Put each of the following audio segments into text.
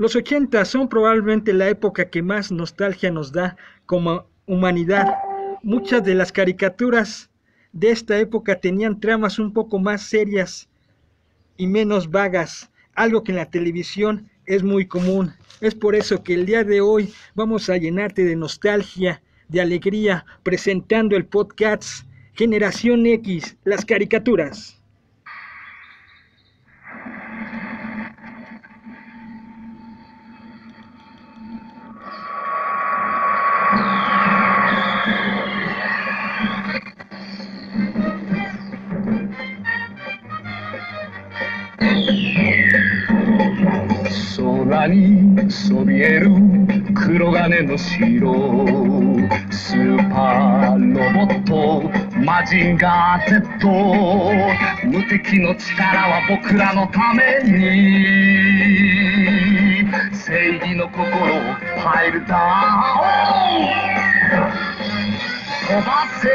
Los 80 son probablemente la época que más nostalgia nos da como humanidad. Muchas de las caricaturas de esta época tenían tramas un poco más serias y menos vagas, algo que en la televisión es muy común. Es por eso que el día de hoy vamos a llenarte de nostalgia, de alegría, presentando el podcast Generación X, las caricaturas. Sola ni そびえる黒金の城。スーパーロボットマジンガー Z 無敵の力は僕らのために。正義の心をパイルダウン飛ばせ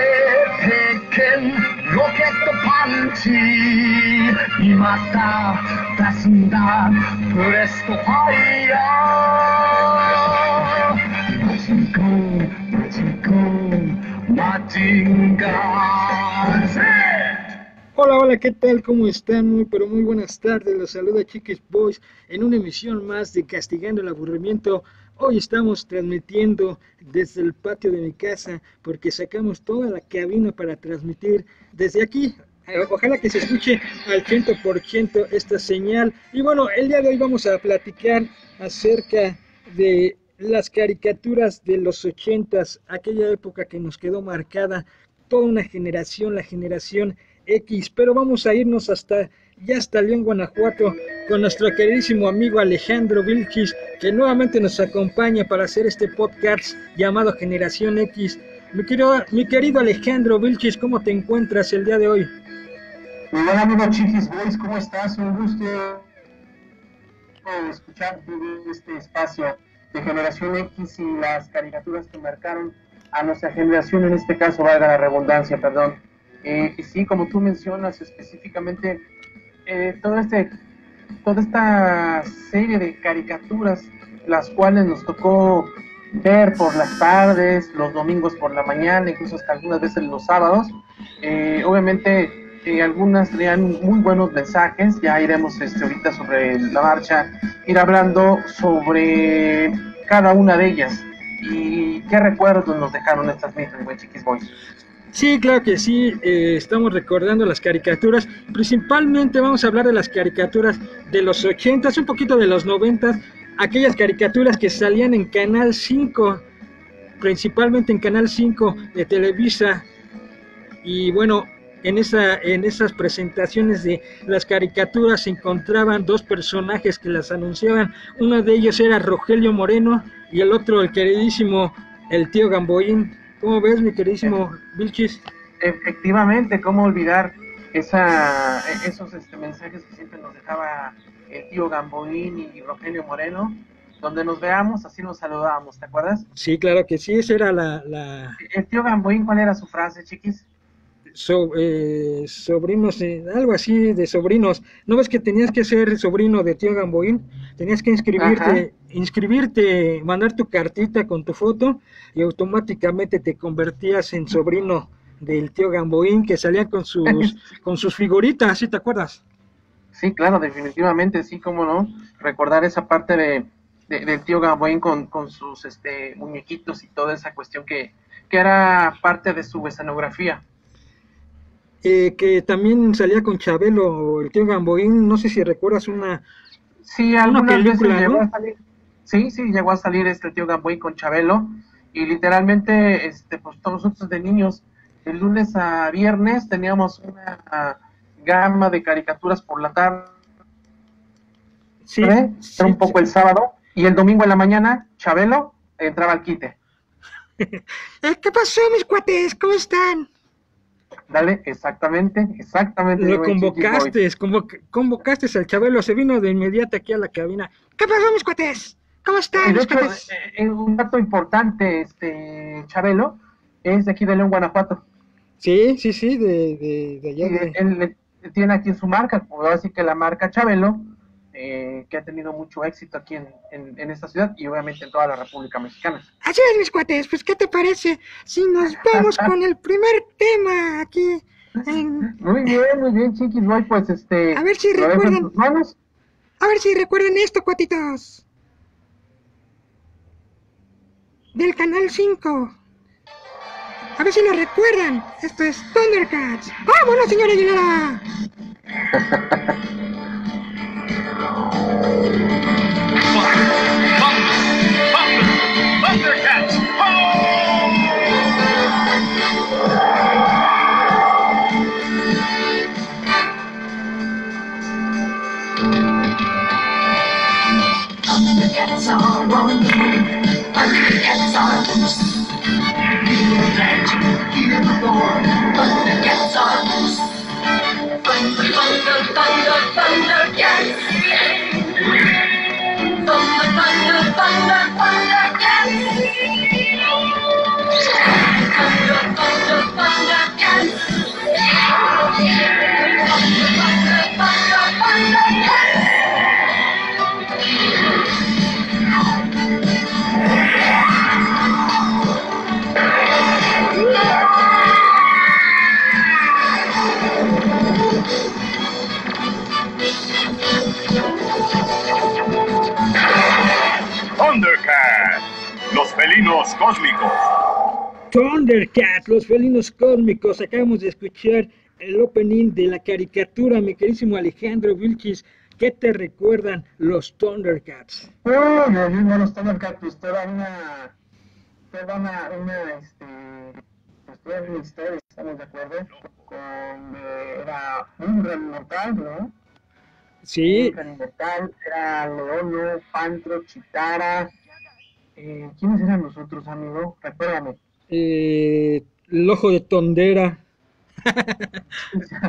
鉄拳 ロケットパンチ今さ出すんだプレストファイヤーマジンコンマジンコンマジンガー Z Hola, hola, ¿qué tal? ¿Cómo están? Muy, pero muy buenas tardes. Los saluda Chiquis Boys en una emisión más de Castigando el Aburrimiento. Hoy estamos transmitiendo desde el patio de mi casa porque sacamos toda la cabina para transmitir desde aquí. Eh, Ojalá que se escuche al 100% esta señal. Y bueno, el día de hoy vamos a platicar acerca de las caricaturas de los ochentas, aquella época que nos quedó marcada, toda una generación, la generación X, pero vamos a irnos hasta ya hasta León, Guanajuato, con nuestro queridísimo amigo Alejandro Vilchis, que nuevamente nos acompaña para hacer este podcast llamado Generación X. Mi querido, mi querido Alejandro Vilchis, ¿cómo te encuentras el día de hoy? Bien, amigo Chiquis Boys, ¿cómo estás? Un gusto eh, escuchar de este espacio de Generación X y las caricaturas que marcaron a nuestra generación, en este caso, valga la redundancia, perdón. Eh, sí, como tú mencionas específicamente, eh, todo este, toda esta serie de caricaturas, las cuales nos tocó ver por las tardes, los domingos por la mañana, incluso hasta algunas veces los sábados. Eh, obviamente, eh, algunas tenían muy buenos mensajes, ya iremos este, ahorita sobre la marcha, ir hablando sobre cada una de ellas y qué recuerdos nos dejaron estas mismas, buen Chiquis Boys. Sí, claro que sí, eh, estamos recordando las caricaturas, principalmente vamos a hablar de las caricaturas de los 80, un poquito de los 90, aquellas caricaturas que salían en Canal 5, principalmente en Canal 5 de Televisa, y bueno, en, esa, en esas presentaciones de las caricaturas se encontraban dos personajes que las anunciaban, uno de ellos era Rogelio Moreno y el otro el queridísimo el tío Gamboín. ¿Cómo ves, mi queridísimo Vilchis? Efectivamente, ¿cómo olvidar esa, esos este, mensajes que siempre nos dejaba el tío Gamboín y Rogelio Moreno? Donde nos veamos, así nos saludábamos, ¿te acuerdas? Sí, claro que sí, esa era la, la El tío Gamboín, ¿cuál era su frase, chiquis? So- eh, sobrinos, eh, algo así de sobrinos. ¿No ves que tenías que ser sobrino de tío Gamboín? Tenías que inscribirte, inscribirte, mandar tu cartita con tu foto y automáticamente te convertías en sobrino del tío Gamboín que salía con sus, con sus figuritas, ¿sí te acuerdas? Sí, claro, definitivamente, sí, cómo no. Recordar esa parte de, de- del tío Gamboín con, con sus este, muñequitos y toda esa cuestión que, que era parte de su escenografía. Eh, que también salía con Chabelo, el tío Gamboín, no sé si recuerdas una... Sí, algunas película, llegó ¿no? a salir. Sí, sí, llegó a salir este tío Gamboín con Chabelo. Y literalmente, este, pues todos nosotros de niños, de lunes a viernes teníamos una gama de caricaturas por la tarde, Sí, era sí, un poco el sábado, y el domingo en la mañana, Chabelo entraba al quite. Eh, ¿Qué pasó, mis cuates? ¿Cómo están? Dale, exactamente, exactamente. Lo convocaste, convoc- convocaste al Chabelo, se vino de inmediato aquí a la cabina. ¿Qué pasó, mis cuates? ¿Cómo están, de mis hecho, cuates? eh, eh, un dato importante, este Chabelo, es de aquí de León, Guanajuato. Sí, sí, sí, de, de, de allá Y de- él, él tiene aquí su marca, pues ahora sí que la marca Chabelo, eh, que ha tenido mucho éxito aquí en, en, en, esta ciudad y obviamente en toda la República Mexicana. Así es, mis cuates, pues ¿qué te parece si nos vamos con el primer tema aquí? En... Muy bien, muy bien, chiquis, voy pues este... A ver si recuerdan... A ver si recuerdan esto, cuatitos. Del canal 5. A ver si lo recuerdan. Esto es Thundercats. ¡Vámonos, señora Aguilera! Thundercats! Thundercats are on the move. Thundercats are loose. Feel the magic, hear the roar. Thundercats are loose. Thunder, thunder, thunder, Thundercats. Thunder, los felinos cósmicos. Thundercats, los felinos cósmicos. Acabamos de escuchar el opening de la caricatura, mi querísimo Alejandro Vilchis. ¿Qué te recuerdan los Thundercats? Oh, no, los Thundercats, pues toda una, toda una, una, este, pues toda una historia, estamos de acuerdo, con, eh, era un gran inmortal, ¿no? Sí. Un gran inmortal, era Leono, Pantro, Chitara, eh, ¿quiénes eran los otros, amigo? Recuérdame. Eh, el ojo de tondera.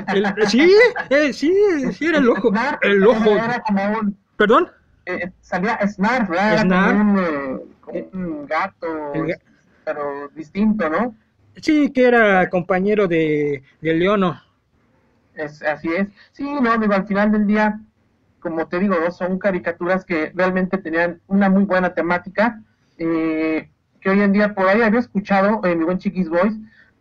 El- sí, eh, sí, sí, era el ojo. Snarf, El ojo. Era como un, ¿Perdón? eh, salía Snarf, ¿verdad? Era Snarf. como un, eh, como un gato, El pero distinto, ¿no? Sí, que era compañero de, de Leono. Es, así es. Sí, no, digo, al final del día, como te digo, ¿no? son caricaturas que realmente tenían una muy buena temática, eh, que hoy en día por ahí había escuchado en mi buen Chiquis Boys,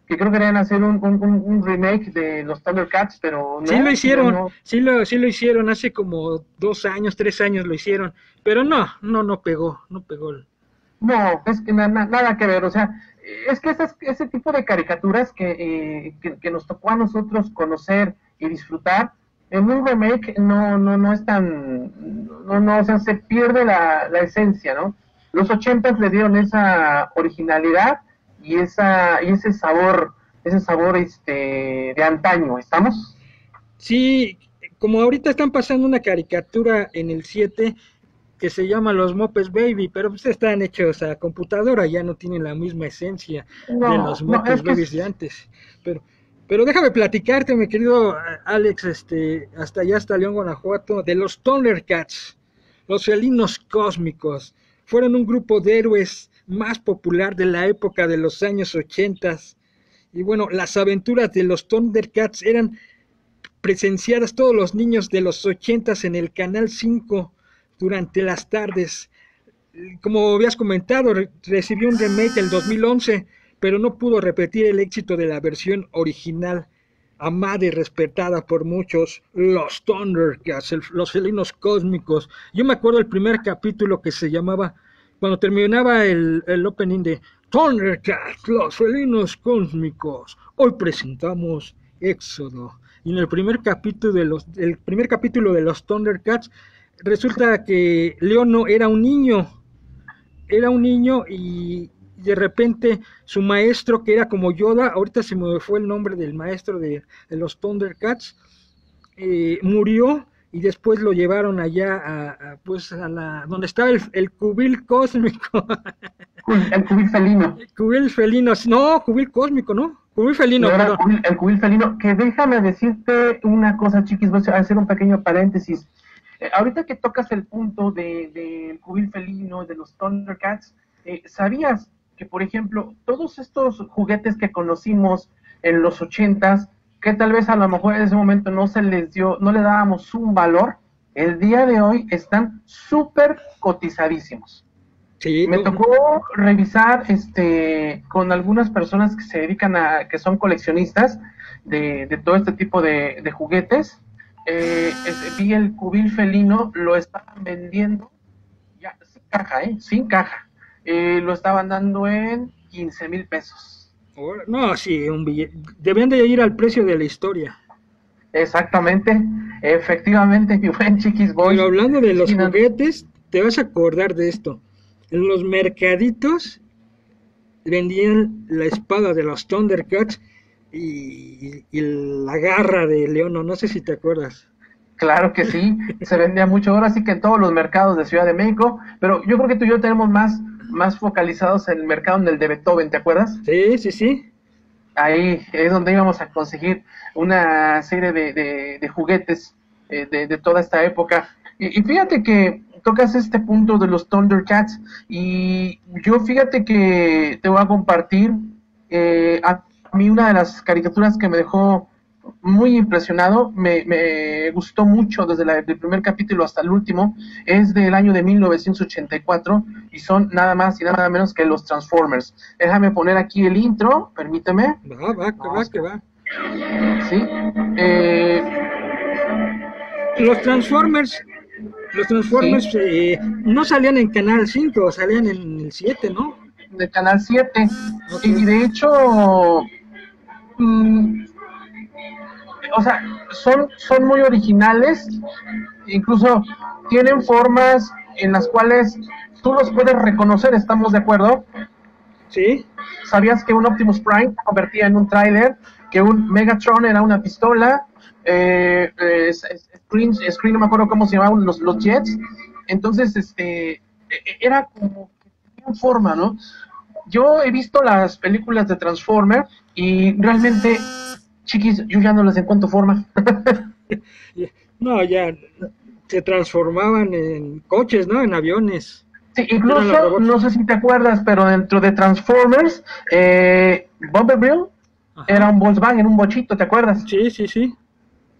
que creo que querían hacer un, un, remake de los Thundercats, pero no. Sí lo hicieron, no, sí lo, sí lo hicieron hace como dos años, tres años lo hicieron, pero no, no, no pegó, no pegó. No, es que na- na- nada que ver, o sea, es que esas- ese tipo de caricaturas que, eh, que, que nos tocó a nosotros conocer y disfrutar, en un remake no, no, no es tan, no, no, o sea, se pierde la, la esencia, ¿no? Los ochentas le dieron esa originalidad y esa, y ese sabor, ese sabor este de antaño, ¿estamos? Sí, como ahorita están pasando una caricatura en el 7 que se llama Los Mopes Baby, pero pues están hechos a computadora, ya no tienen la misma esencia de los no, Mopes que Babies de antes. Pero, pero déjame platicarte, mi querido eh, Alex, este, hasta allá, hasta León, Guanajuato, de los Thundercats, los felinos cósmicos. Fueron un grupo de héroes más popular de la época de los años 80. Y bueno, las aventuras de los Thundercats eran presenciadas todos los niños de los 80 en el Canal 5 durante las tardes. Como habías comentado, re- recibió un remake el 2011, pero no pudo repetir el éxito de la versión original, amada y respetada por muchos, los Thundercats, los felinos cósmicos. Yo me acuerdo el primer capítulo que se llamaba, cuando terminaba el, el opening de Thundercats, los felinos cósmicos. Hoy presentamos Éxodo. Y en el primer capítulo de los, el primer capítulo de los Thundercats, resulta que Leono era un niño, era un niño y de repente su maestro, que era como Yoda, ahorita se me fue el nombre del maestro de, los Thundercats, eh, murió y después lo llevaron allá a, a, pues a la donde estaba el, el cubil cósmico, El cubil felino. cubil felino, no, cubil cósmico, ¿no? Cubil felino, Ahora, perdón. cubil- el cubil felino, que déjame decirte una cosa, chiquis, voy a hacer un pequeño paréntesis. Eh, ahorita que tocas el punto del de, del cubil felino, de los Thundercats, eh, ¿sabías que, por ejemplo, todos estos juguetes que conocimos en los ochentas, que tal vez a lo mejor en ese momento no se les dio, no le dábamos un valor, el día de hoy están súper cotizadísimos. Sí, Me tocó revisar este con algunas personas que se dedican a, que son coleccionistas de, de todo este tipo de, de juguetes. Eh, es- vi el cubil felino, lo estaban vendiendo ya sin caja, ¿eh? Sin caja. Eh, lo estaban dando en 15 mil pesos. No, sí, un billete. Deben de ir al precio de la historia. Exactamente, efectivamente, mi buen Chiquis Boy. Pero hablando de los juguetes, te vas a acordar de esto. En los mercaditos vendían la espada de los Thundercats y, y la garra de Leono, no sé si te acuerdas. Claro que sí, se vendía mucho ahora sí que en todos los mercados de Ciudad de México, pero yo creo que tú y yo tenemos más, más focalizados en el mercado en el de Beethoven, ¿te acuerdas? Sí, sí, sí. Ahí es donde íbamos a conseguir una serie de, de- de juguetes eh, de, de toda esta época. Y, y fíjate que tocas este punto de los Thundercats y yo fíjate que te voy a compartir eh, a mí una de las caricaturas que me dejó muy impresionado, me, me gustó mucho desde la- el primer capítulo hasta el último, es del año de 1984 y son nada más y nada menos que los Transformers. Déjame poner aquí el intro, permíteme, Va, va, que va, que va. ¿sí? Eh, Los Transformers, los Transformers eh, no salían en Canal 5, salían en el 7, ¿no? de Canal 7 Ok. y de hecho mm, o sea son son muy originales incluso tienen formas en las cuales tú los puedes reconocer estamos de acuerdo Sí, sabías que un Optimus Prime se convertía en un tráiler que un Megatron era una pistola eh, eh, Screen, Screen, no me acuerdo cómo se llamaban los, los jets entonces este e- e- era como que tenían forma no yo he visto las películas de Transformer y realmente, chiquis, yo ya no les encuentro forma. no, ya se transformaban en coches, ¿no? En aviones. sí, incluso, no sé si te acuerdas, pero dentro de Transformers, eh, Bumblebee era un Volkswagen, un bochito, ¿te acuerdas? Sí, sí, sí.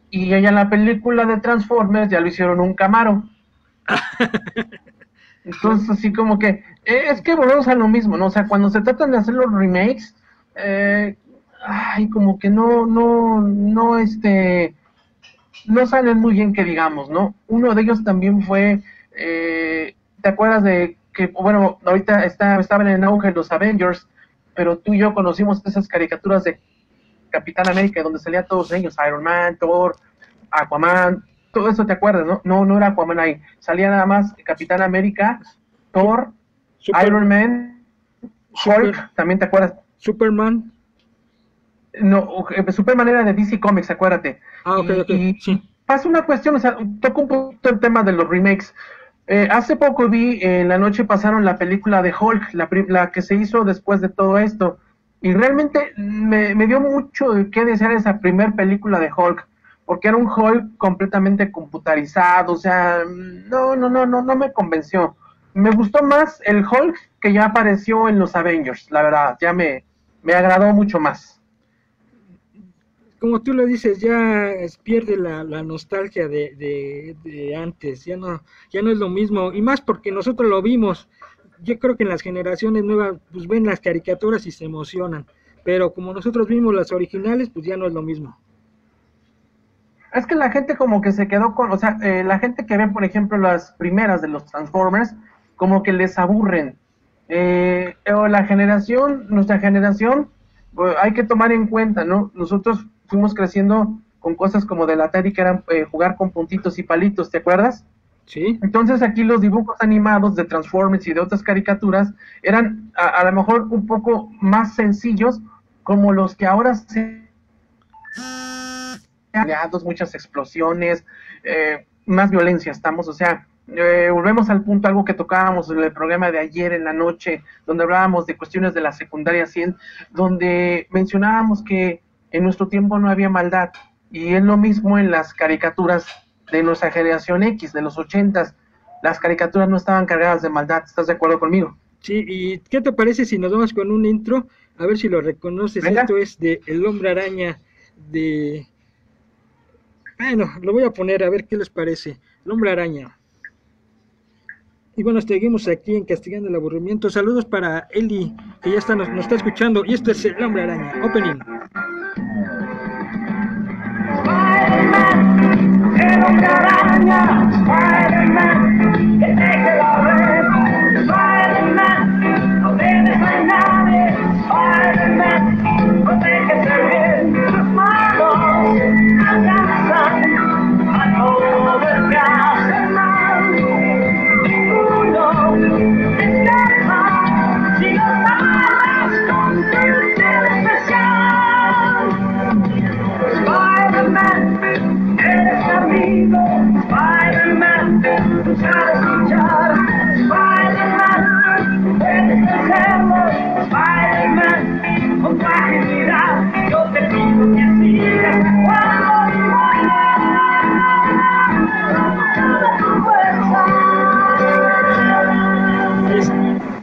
Y ella en la película de Transformers ya lo hicieron un Camaro. Entonces, así como que, eh, es que volvemos a lo mismo, ¿no? O sea, cuando se tratan de hacer los remakes, eh, ay, como que no, no, no, este, no salen muy bien que digamos, ¿no? Uno de ellos también fue, eh, ¿te acuerdas de que, bueno, ahorita está, estaban en auge los Avengers, pero tú y yo conocimos esas caricaturas de Capitán América donde salían todos ellos, Iron Man, Thor, Aquaman, todo eso te acuerdas, ¿no? No, no era Aquaman ahí, salía nada más Capitán América, Thor, Super- Iron Man, Super- Hulk, también te acuerdas. Superman. No, eh, Superman era de DC Comics, acuérdate. Ah, ok, ok. y Sí. pasa una cuestión, o sea, toco un poquito el tema de los remakes. Eh, hace poco vi, en la noche pasaron la película de Hulk, la, la que se hizo después de todo esto, y realmente me, me dio mucho de qué desear esa primer película de Hulk, porque era un Hulk completamente computarizado, o sea, no, no, no, no, no me convenció. Me gustó más el Hulk que ya apareció en los Avengers, la verdad, ya me, me agradó mucho más. Como tú lo dices, ya pierde la, nostalgia de antes, ya no, ya no es lo mismo, y más porque nosotros lo vimos. Yo creo que en las generaciones nuevas pues ven las caricaturas y se emocionan, pero como nosotros vimos las originales, pues ya no es lo mismo. Es que la gente como que se quedó con, o sea, eh, la gente que ve, por ejemplo, las primeras de los Transformers, como que les aburren. Eh, o la generación, nuestra generación, pues, hay que tomar en cuenta, ¿no? Nosotros fuimos creciendo con cosas como de la Atari que eran eh, jugar con puntitos y palitos, ¿te acuerdas? ¿Sí? Entonces aquí los dibujos animados de Transformers y de otras caricaturas eran a, a lo mejor un poco más sencillos como los que ahora se muchas explosiones, eh, más violencia estamos, o sea, eh, volvemos al punto, algo que tocábamos en el programa de ayer en la noche, donde hablábamos de cuestiones de la secundaria 100, donde mencionábamos que en nuestro tiempo no había maldad, y es lo mismo en las caricaturas de nuestra generación X, de los 80 las caricaturas no estaban cargadas de maldad, ¿estás de acuerdo conmigo? Sí, ¿y qué te parece si nos vamos con un intro? A ver si lo reconoces. Venga. Esto es de El Hombre Araña de... Bueno, lo voy a poner a ver qué les parece. El hombre araña. Y bueno, seguimos aquí en Castigando el Aburrimiento. Saludos para Eli, que ya está, nos, está escuchando. Y este es el hombre araña. Opening. Spider-Man, el hombre araña, Spider-Man,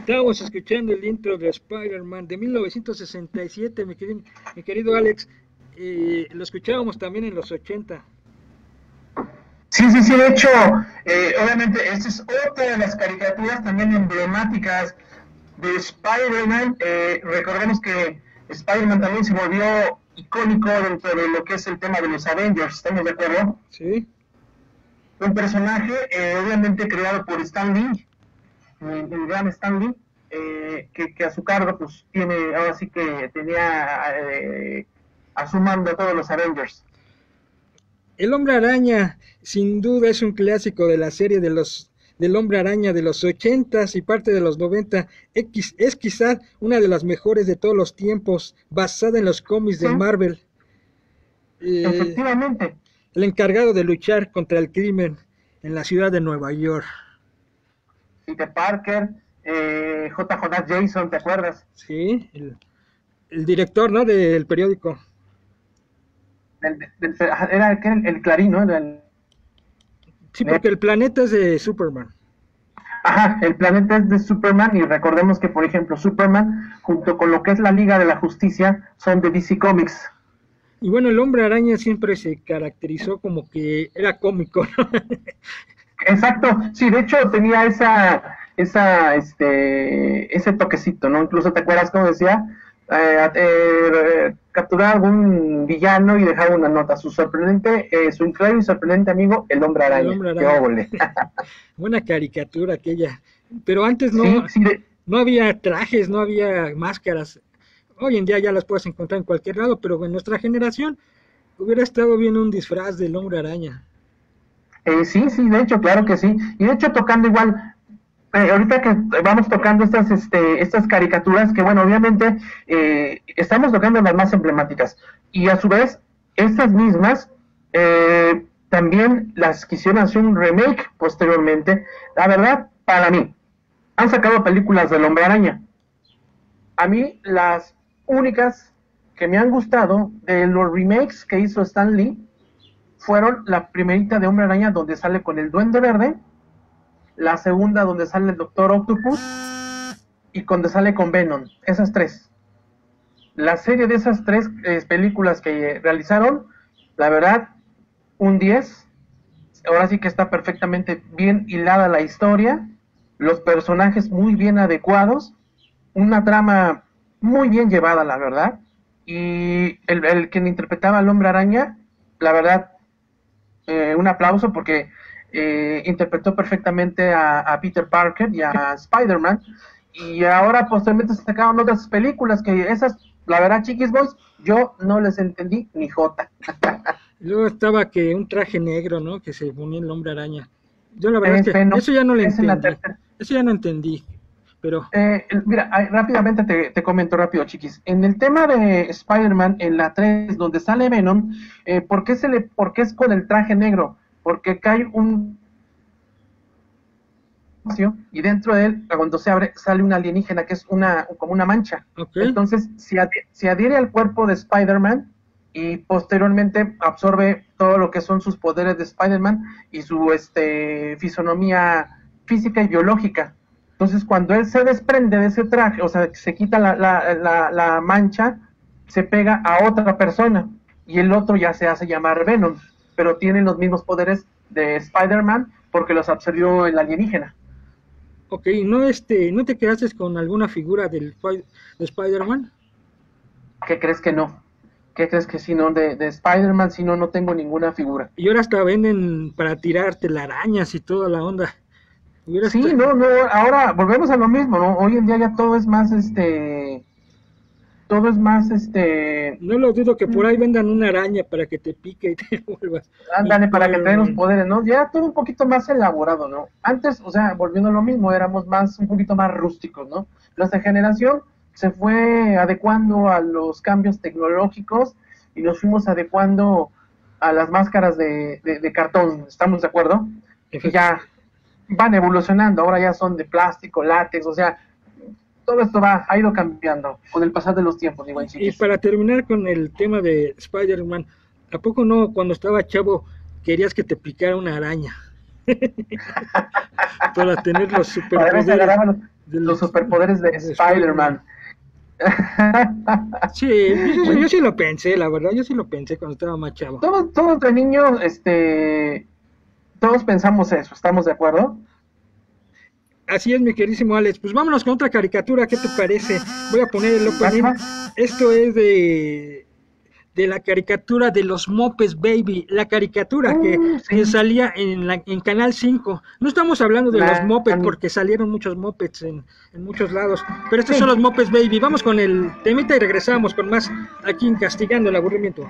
Estamos escuchando el intro de Spider-Man de 1967, mi querido, mi querido Alex. Eh, lo escuchábamos también en los 80. Sí, sí, sí, de hecho, eh, obviamente, esta es otra de las caricaturas también emblemáticas de Spider-Man. Eh, recordemos que Spider-Man también se volvió icónico dentro de lo que es el tema de los Avengers, ¿estamos de acuerdo? Sí, Un personaje, eh, obviamente, creado por Stan Lee, el, el gran Stan Lee, eh, que, que a su cargo, pues, tiene, ahora sí que tenía eh, a su mando todos los Avengers. El Hombre Araña, sin duda, es un clásico de la serie de los del Hombre Araña de los 80 y parte de los 90. X, es quizá una de las mejores de todos los tiempos, basada en los cómics de. Marvel. Eh, Efectivamente. el encargado de luchar contra el crimen en la ciudad de Nueva York. Peter Parker, eh, J. Jason, ¿te acuerdas? Sí, el, el director, ¿no? Del periódico. Del- era el, Clarín, ¿no? Era Sí, porque el planeta es de Superman. ajá, el planeta es de Superman y recordemos que, por ejemplo, Superman, junto con lo que es la Liga de la Justicia, son de DC Comics. Y bueno, el hombre araña siempre se caracterizó como que era cómico, ¿no? Exacto, sí, de hecho tenía esa, esa, este, ese toquecito, ¿no? Incluso te acuerdas cómo decía, Eh, eh, capturar algún villano y dejar una nota. Su sorprendente, eh, su increíble y sorprendente amigo, el hombre araña. hombre Qué araña. Buena caricatura aquella. Pero antes no, sí, sí, de- no había trajes, no había máscaras. Hoy en día ya las puedes encontrar en cualquier lado, pero en nuestra generación hubiera estado bien un disfraz del hombre araña. Eh, sí, sí, de hecho, claro que sí. Y de hecho, tocando igual, eh, ahorita que vamos tocando estas, este, estas caricaturas, que bueno, obviamente eh, estamos tocando las más emblemáticas. Y a su vez, estas mismas eh, también las quisieron hacer un remake posteriormente. La verdad, para mí, han sacado películas del Hombre Araña. A mí, las únicas que me han gustado de los remakes que hizo Stan Lee fueron la primerita de Hombre Araña donde sale con el Duende Verde, la segunda donde sale el Doctor Octopus y donde sale con Venom, esas tres. La serie de esas tres eh, películas que realizaron, la verdad, un 10. Ahora sí que está perfectamente bien hilada la historia, los personajes muy bien adecuados, una trama muy bien llevada, la verdad. Y el, el quien interpretaba al hombre araña, la verdad, eh, un aplauso porque eh, interpretó perfectamente a, a Peter Parker y a Spider-Man. Y ahora posteriormente se sacaron otras películas que esas, la verdad, Chiquis Boys, yo no les entendí ni jota. Luego estaba que un traje negro, ¿no? Que se ponía el hombre araña. Yo la verdad Es es que Venom, eso ya no le entendí. Eso ya no entendí. Pero Eh, el- mira, rápidamente te, te comento rápido, chiquis. En el tema de Spider-Man, en la 3, donde sale Venom, eh, ¿por, qué se le, ¿por qué es con el traje negro? Porque cae un y dentro de él, cuando se abre, sale una alienígena que es una como una mancha. Entonces, se, adhi- se adhiere al cuerpo de Spider-Man y posteriormente absorbe todo lo que son sus poderes de Spider-Man y su este, fisonomía física y biológica. Entonces, cuando él se desprende de ese traje, o sea, se quita la, la, la, la mancha, se pega a otra persona y el otro ya se hace llamar Venom, pero tiene los mismos poderes de Spider-Man porque los absorbió el alienígena. Ok, ¿no, este, ¿no te quedaste con alguna figura del, de Spider-Man? ¿Qué crees que no? ¿Qué crees que si no? De, de Spider-Man, si no, no tengo ninguna figura. Y ahora hasta venden para tirar telarañas y toda la onda. Sí, esta- no, no, ahora volvemos a lo mismo, ¿no? Hoy en día ya todo es más, este, todo es más, este, No lo dudo que por ahí vendan una araña para que te pique y te vuelvas. ándale para que tengan los Spider-Man. poderes, ¿no? Ya todo un poquito más elaborado, ¿no? Antes, o sea, volviendo a lo mismo, éramos más, un poquito más rústicos, ¿no? Nuestra generación se fue adecuando a los cambios tecnológicos y nos fuimos adecuando a las máscaras de, de- de cartón, ¿estamos de acuerdo? Y ya van evolucionando, ahora ya son de plástico, látex, o sea, todo esto va, ha ido cambiando con el pasar de los tiempos, Y para terminar con el tema de Spider-Man, ¿a poco no cuando estaba chavo querías que te picara una araña? para tener los superpoderes. los, de los superpoderes de de Spider-Man. Sí, yo sí lo pensé, la verdad, yo sí lo pensé cuando estaba más chavo. todos, todos de niños, este, todos pensamos eso, ¿estamos de acuerdo? Así es, mi querísimo Alex. Pues vámonos con otra caricatura, ¿qué te parece? Voy a poner el opening. Esto es de de la caricatura de los Mopes Baby, la caricatura que, Uh, sí. que salía en, la, en Canal 5. No estamos hablando de La- los Mopeds porque salieron muchos Mopeds en, en muchos lados, pero estos Sí. son los Mopes Baby. Vamos con el temita y regresamos con más aquí en Castigando el Aburrimiento.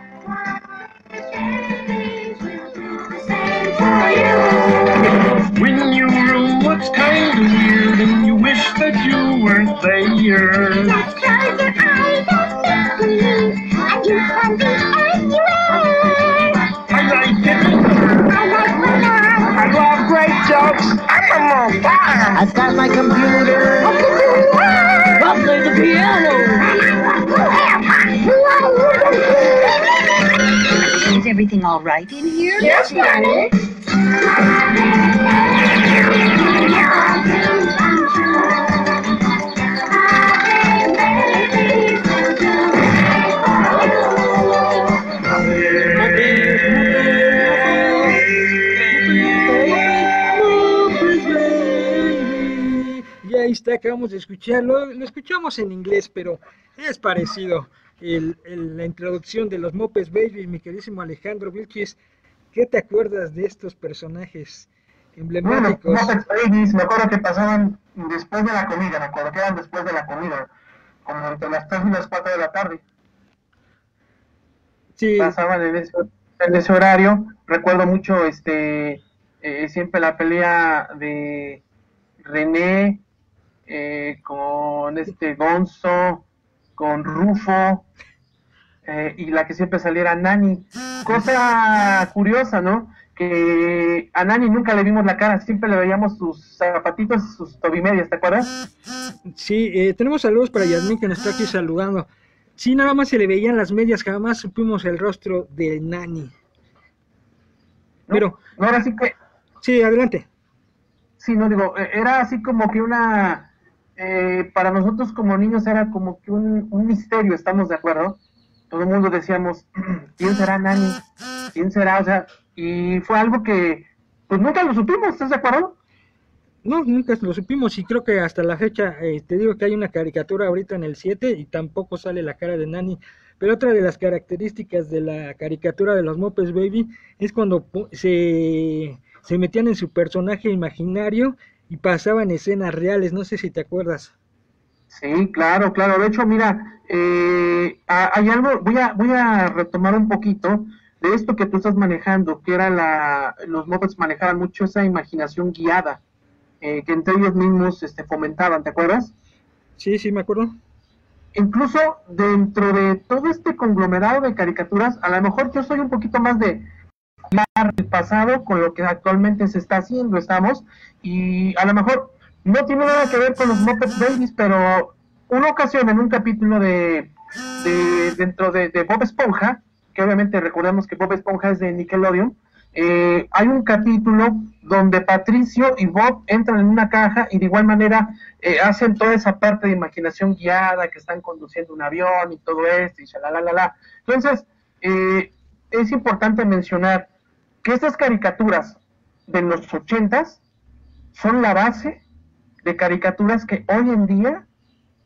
When you rule what's kind of weird and you wish that you weren't there. Just close your eyes and make believe, and you can be anywhere. I like it. I like when I, I love great jokes. I'm a mobile. I've got my computer. I can do that. I'll play the piano. Is everything all right in here? Yes, Daddy. Acabamos de escucharlo. Lo escuchamos en inglés, pero es parecido. La introducción de los Mopes Baby, mi queridísimo Alejandro Vilchis. ¿Qué te acuerdas de estos personajes emblemáticos? Babies, me acuerdo que pasaban después de la comida, me acuerdo que eran después de la comida, como entre las 3 y las 4 de la tarde. Sí, pasaban en ese, en ese horario. Recuerdo mucho este eh, siempre la pelea de René eh, con este Gonzo, con Rufo eh, y la que siempre saliera Nani. Cosa curiosa, ¿no? Que a Nani nunca le vimos la cara, siempre le veíamos sus zapatitos y sus tobimedias, ¿te acuerdas? sí, eh, tenemos saludos para Yasmin que nos está aquí saludando. Sí, nada más se le veían las medias, jamás supimos el rostro de Nani. ¿no? Pero, No, ahora sí que sí, adelante. Sí, no digo, eh, era así como que una, eh, para nosotros como niños era como que un, un misterio, ¿estamos de acuerdo? Todo el mundo decíamos, ¿quién será Nani? ¿Quién será? O sea, y fue algo que, pues nunca lo supimos, ¿estás de acuerdo? No, nunca lo supimos y creo que hasta la fecha, eh, te digo que hay una caricatura ahorita en el 7 y tampoco sale la cara de Nani. Pero otra de las características de la caricatura de los Mopes Baby es cuando se, se metían en su personaje imaginario y pasaban escenas reales, no sé si te acuerdas. Sí, claro, claro. De hecho, mira, eh, ha- hay algo, voy a, voy a retomar un poquito de esto que tú estás manejando, que era la, los Muppets manejaban mucho esa imaginación guiada, eh, que entre ellos mismos este, fomentaban, ¿te acuerdas? Sí, sí, me acuerdo. incluso dentro de todo este conglomerado de caricaturas, a lo mejor yo soy un poquito más de el pasado con lo que actualmente se está haciendo, estamos, y a lo mejor no tiene nada que ver con los Muppets Babies, pero una ocasión en un capítulo de, de dentro de, de Bob Esponja, que obviamente recordemos que Bob Esponja es de Nickelodeon, eh, hay un capítulo donde Patricio y Bob entran en una caja y de igual manera eh, hacen toda esa parte de imaginación guiada, que están conduciendo un avión y todo esto, y la. Entonces, eh, es importante mencionar que estas caricaturas de los ochentas son la base de caricaturas que hoy en día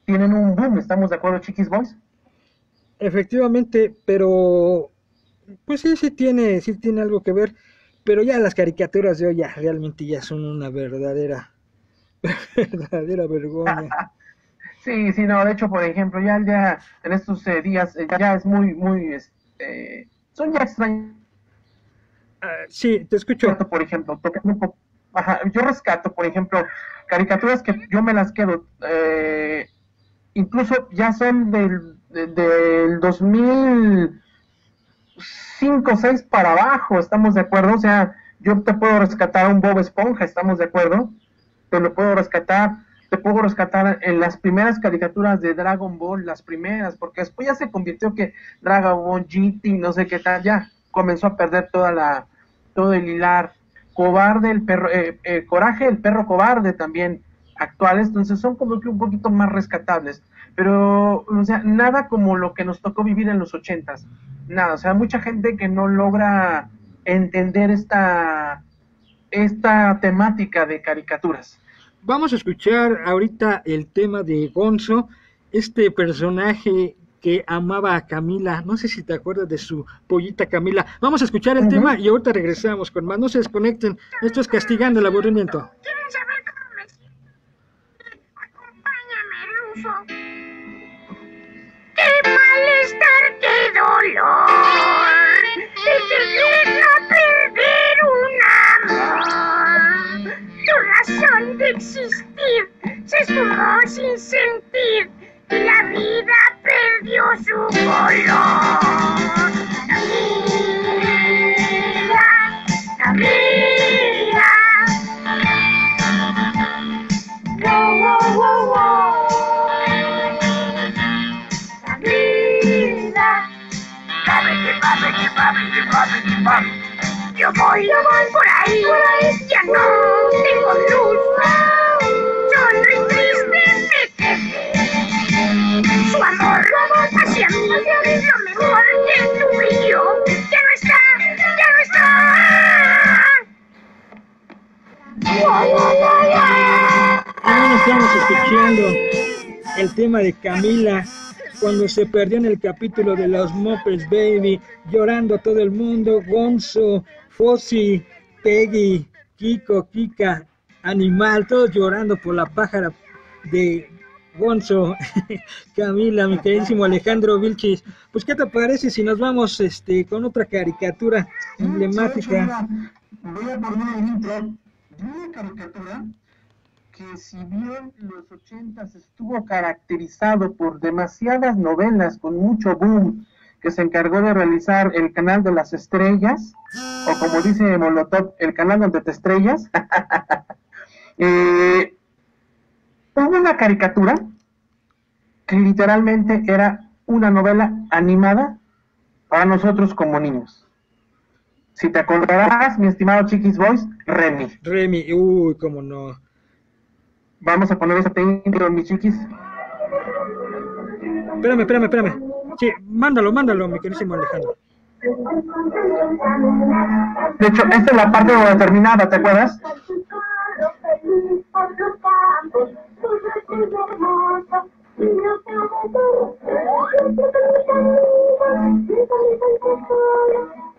tienen un boom. ¿Estamos de acuerdo, Chiquis Boys? Efectivamente, pero pues sí, sí tiene, sí tiene algo que ver, pero ya las caricaturas de hoy ya realmente ya son una verdadera, verdadera vergüenza. Sí, sí, no, de hecho, por ejemplo, ya, ya en estos eh, días eh, ya es muy, muy, este, son ya extraños. Ah, sí, te escucho. Por ejemplo, tocando un poco- ajá, yo rescato, por ejemplo, caricaturas que yo me las quedo, eh, incluso ya son del, de- del 2005 o 6 para abajo, ¿estamos de acuerdo? O sea, yo te puedo rescatar un Bob Esponja, ¿estamos de acuerdo? Te lo puedo rescatar, te puedo rescatar en las primeras caricaturas de Dragon Ball, las primeras, porque después ya se convirtió que Dragon Ball GT, no sé qué tal, ya comenzó a perder toda la, todo el hilar. Cobarde, el perro, eh, eh, Coraje, el perro cobarde también actuales, entonces son como que un poquito más rescatables, pero, o sea, nada como lo que nos tocó vivir en los ochentas, nada, o sea, mucha gente que no logra entender esta, esta temática de caricaturas. Vamos a escuchar ahorita el tema de Gonzo, este personaje que amaba a Camila. No sé si te acuerdas de su pollita Camila. Vamos a escuchar el Ujú. tema y ahorita regresamos con más. No se desconecten. Esto es castigando el aburrimiento. ¿Quieren saber cómo me siento? Acompáñame, Rufo. ¡Qué malestar, qué dolor! De tener a perder un amor. Tu razón de existir se esfumó sin sentir la vida perdió su color. Camila, Camila. Wow, wow, wow, wow. Camila. Babidi, babidi, babidi, babidi, babidi. Yo voy, yo voy por ahí, ya no tengo luz. Ahora estamos escuchando el tema de Camila cuando se perdió en el capítulo de los Muppets Baby, llorando todo el mundo, Gonzo, Fossi, Peggy, Kiko, Kika, Animal, todos llorando por la pájara de Gonzo, Camila, mi queridísimo Alejandro Vilchis. Pues, ¿qué te parece si nos vamos este, con otra caricatura emblemática? Voy a poner intro una caricatura que si bien los ochentas estuvo caracterizado por demasiadas novelas con mucho boom que se encargó de realizar el canal de las estrellas, o como dice Molotov, el canal donde te estrellas, eh, hubo una caricatura que literalmente era una novela animada para nosotros como niños. Si te acordarás, mi estimado Chiquis Boys, Remy. Remy, uy, cómo no. Vamos a poner esa intro, mis chiquis. Espérame, espérame, espérame. Sí, mándalo, mándalo, mi queridísimo Alejandro. De hecho, esta es la parte donde terminaba, ¿te acuerdas?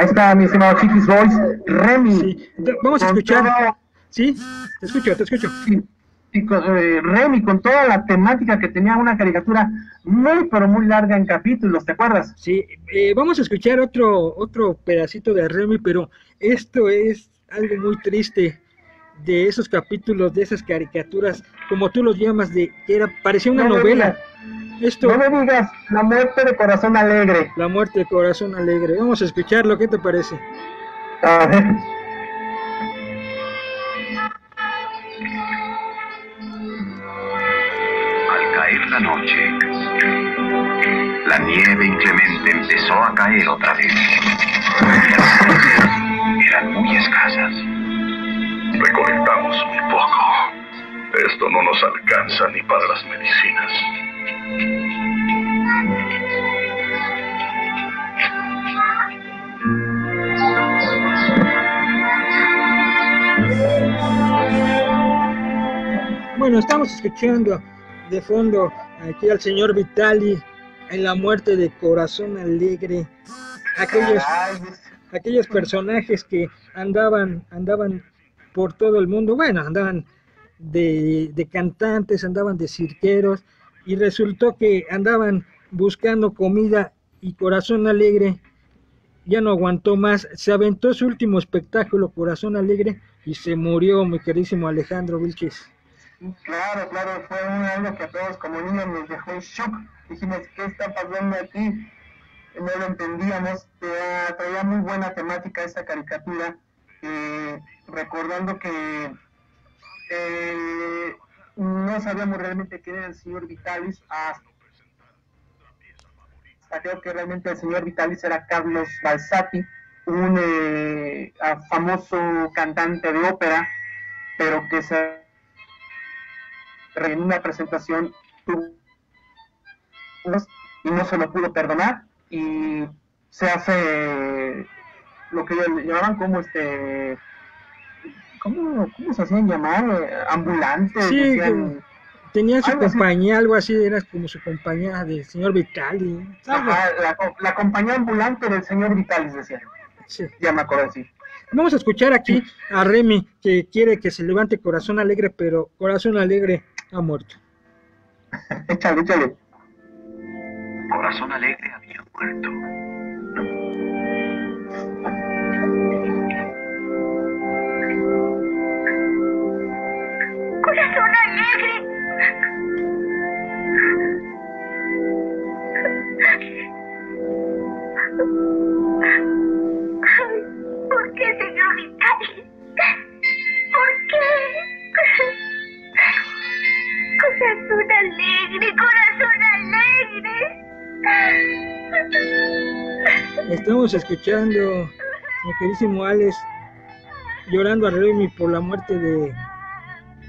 Ahí está, mi estimado Chiquis Boys, Remy. Sí, vamos a escuchar. todo- Sí, te escucho, te escucho. y, y con, eh, Remy con toda la temática que tenía una caricatura muy pero muy larga en capítulos, ¿te acuerdas? Sí, eh, vamos a escuchar otro, otro pedacito de Remy, pero esto es algo muy triste de esos capítulos, de esas caricaturas, como tú los llamas, de que era, parecía una novela. Esto, No me digas, la muerte de corazón alegre. La muerte de corazón alegre. Vamos a escucharlo, ¿qué te parece? A ver. caer la noche, la nieve inclemente empezó a caer otra vez. Las nubes eran muy escasas. Recolectamos muy poco. Esto no nos alcanza ni para las medicinas. Bueno, estamos escuchando de fondo aquí al señor Vitali en la muerte de Corazón Alegre. Aquellos, aquellos personajes que andaban, andaban por todo el mundo, bueno, andaban de, de cantantes, andaban de cirqueros, y resultó que andaban buscando comida y Corazón Alegre ya no aguantó más, se aventó su último espectáculo, Corazón Alegre, y se murió, mi queridísimo Alejandro Vilches. Claro, claro, fue un- algo que a todos como niños nos dejó en shock. Dijimos, ¿qué está pasando aquí? No lo entendíamos. Traía, traía muy buena temática esa caricatura, eh, recordando que eh, no sabíamos realmente quién era el señor Vitalis hasta creo que realmente el señor Vitalis era Carlos Balsati, un eh, famoso cantante de ópera, pero que se en una presentación y no se lo pudo perdonar y se hace lo que ellos llamaban como este ¿cómo, cómo se hacían llamar? Eh, ambulantes Sí, decían- Tenía su Algo así. compañía, algo así, era como su compañía del señor Vitali. Ajá, la, co- la compañía ambulante del señor Vitalis decían Sí. ya me acuerdo sí Vamos a escuchar aquí a Remy que quiere que se levante Corazón Alegre, pero Corazón Alegre ha muerto. échale, échale Corazón alegre había muerto. Alegre, corazón alegre. Estamos escuchando, mi queridísimo Alex, llorando a Remy por la muerte de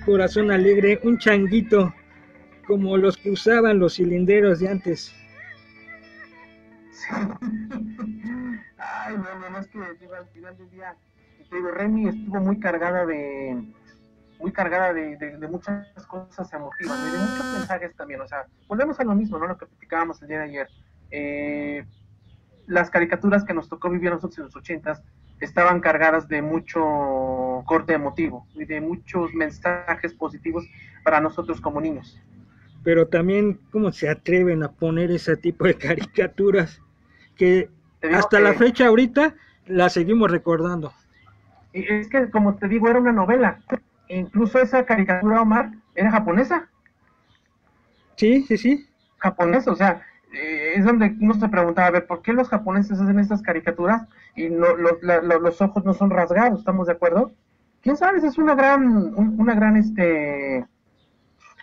Corazón Alegre, un changuito como los que usaban los cilinderos de antes. Sí. Ay, no, no, no, es que digo, al final del día, te digo, Remy estuvo muy cargada de, muy cargada de, de- de muchas cosas emotivas, ¿no? y de muchos mensajes también, o sea, volvemos a lo mismo, ¿no? Lo que platicábamos el día de ayer. Eh, las caricaturas que nos tocó vivir nosotros en los ochentas estaban cargadas de mucho corte emotivo y de muchos mensajes positivos para nosotros como niños. Pero también, ¿cómo se atreven a poner ese tipo de caricaturas? Que hasta que- la fecha ahorita la seguimos recordando. Y es que, como te digo, era una novela. Incluso esa caricatura, Omar, era japonesa. Sí, sí, sí. Japonesa, o sea, eh, es donde uno se preguntaba, a ver, ¿por qué los japoneses hacen estas caricaturas y no, lo- la- lo- los ojos no son rasgados? ¿Estamos de acuerdo? ¿Quién sabe? Esa Es una gran, un- una gran, este,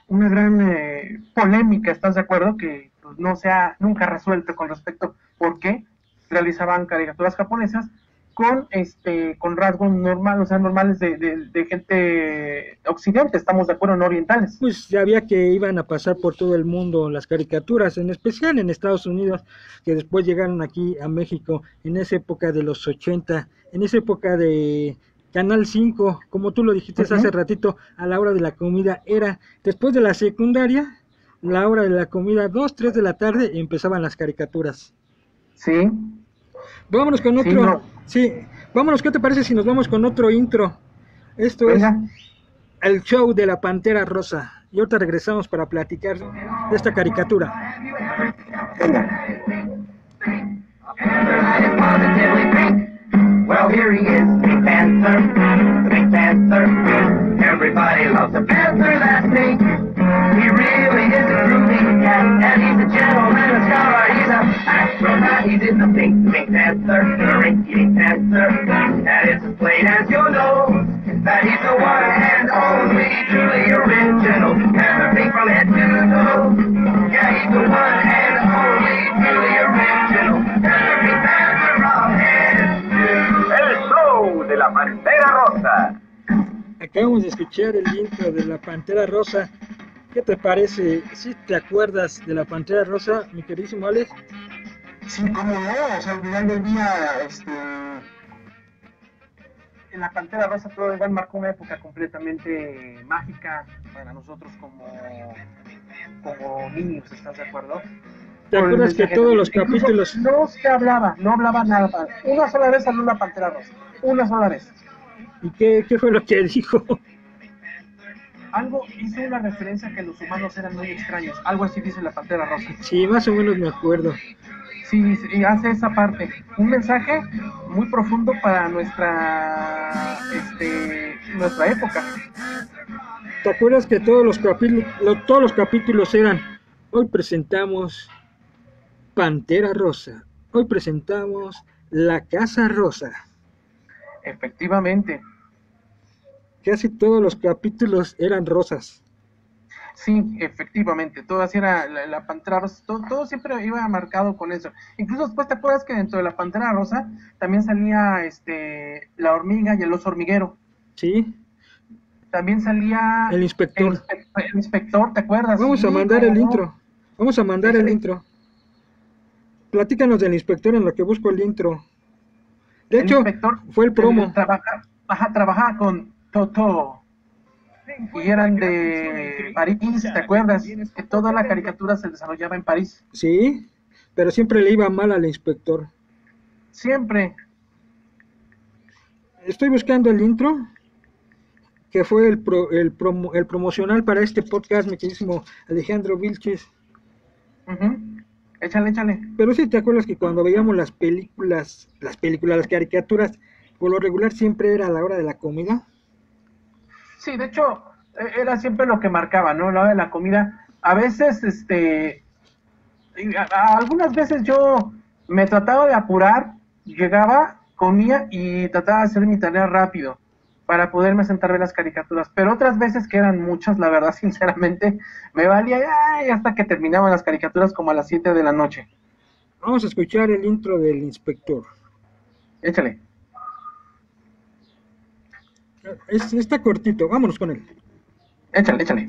una gran eh, polémica, ¿estás de acuerdo? Que pues, no se ha nunca resuelto con respecto por qué realizaban caricaturas japonesas con este con rasgos normales, o sea, normales de, de- de gente occidente, estamos de acuerdo, no orientales. Pues ya había que iban a pasar por todo el mundo las caricaturas, en especial en Estados Unidos, que después llegaron aquí a México en esa época de los 80, en esa época de Canal 5, como tú lo dijiste hace ratito, a la hora de la comida era después de la secundaria, la hora de la comida, 2, 3 de la tarde, empezaban las caricaturas. Sí, Vámonos con Sí, otro. no. Sí, vámonos, ¿qué te parece si nos vamos con otro intro? Esto es venga. el show de la Pantera Rosa. Y ahorita regresamos para platicar de esta caricatura. Well, that That is as plain as you know. That he's the one and only Truly original from head to toe. Yeah, he's the one and only Truly original from El show de la Pantera Rosa. Acabamos de escuchar el intro de la Pantera Rosa. ¿Qué te parece? ¿Si ¿Sí te acuerdas de la Pantera Rosa, mi queridísimo Alex? Sí, cómo no, o sea, al final del día, este, en la Pantera Rosa todo igual marcó una época completamente mágica para nosotros como, como niños, ¿estás de acuerdo? ¿Te acuerdas que todos los capítulos... No se hablaba, no hablaba nada. Una sola vez salió la Pantera Rosa, una sola vez. ¿Y qué, qué fue lo que dijo? Algo hizo una referencia que los humanos eran muy extraños, algo así dice la Pantera Rosa. Sí, más o menos me acuerdo. Sí, sí, hace esa parte. Un mensaje muy profundo para nuestra, este, nuestra época. ¿Te acuerdas que todos los capítulos, todos los capítulos eran hoy presentamos Pantera Rosa, hoy presentamos La Casa Rosa? Efectivamente. Casi todos los capítulos eran rosas. Sí, efectivamente, todo así era la, la Pantera Rosa, todo, todo siempre iba marcado con eso. Incluso después te acuerdas que dentro de la Pantera Rosa también salía este la hormiga y el oso hormiguero. Sí, También salía el inspector. el, inspe- el inspector, ¿te acuerdas? Vamos a mandar el no. intro. Vamos a mandar el intro. Platícanos del inspector en lo que busco el intro. De El hecho, inspector fue el promo. Trabaja, ajá, trabajaba con Toto. Y eran de París, ¿te acuerdas? Que toda la caricatura se desarrollaba en París. Sí, pero siempre le iba mal al inspector. Siempre. Estoy buscando el intro, que fue el, pro- el, promo- el promocional para este podcast, mi queridísimo Alejandro Vilches. Ujú. Échale, échale. Pero sí te acuerdas que cuando veíamos las películas, las películas, las caricaturas, por lo regular siempre era a la hora de la comida. Sí, de hecho, e- era siempre lo que marcaba, ¿no? La hora de la comida. A veces, este, y a- a- algunas veces yo me trataba de apurar, llegaba, comía y trataba de hacer mi tarea rápido para poderme sentar a ver las caricaturas. Pero otras veces, que eran muchas, la verdad, sinceramente, me valía ay, hasta que terminaban las caricaturas como a las 7 de la noche. Vamos a escuchar el intro del inspector. Échale. Es- está cortito, vámonos con él. Échale, échale.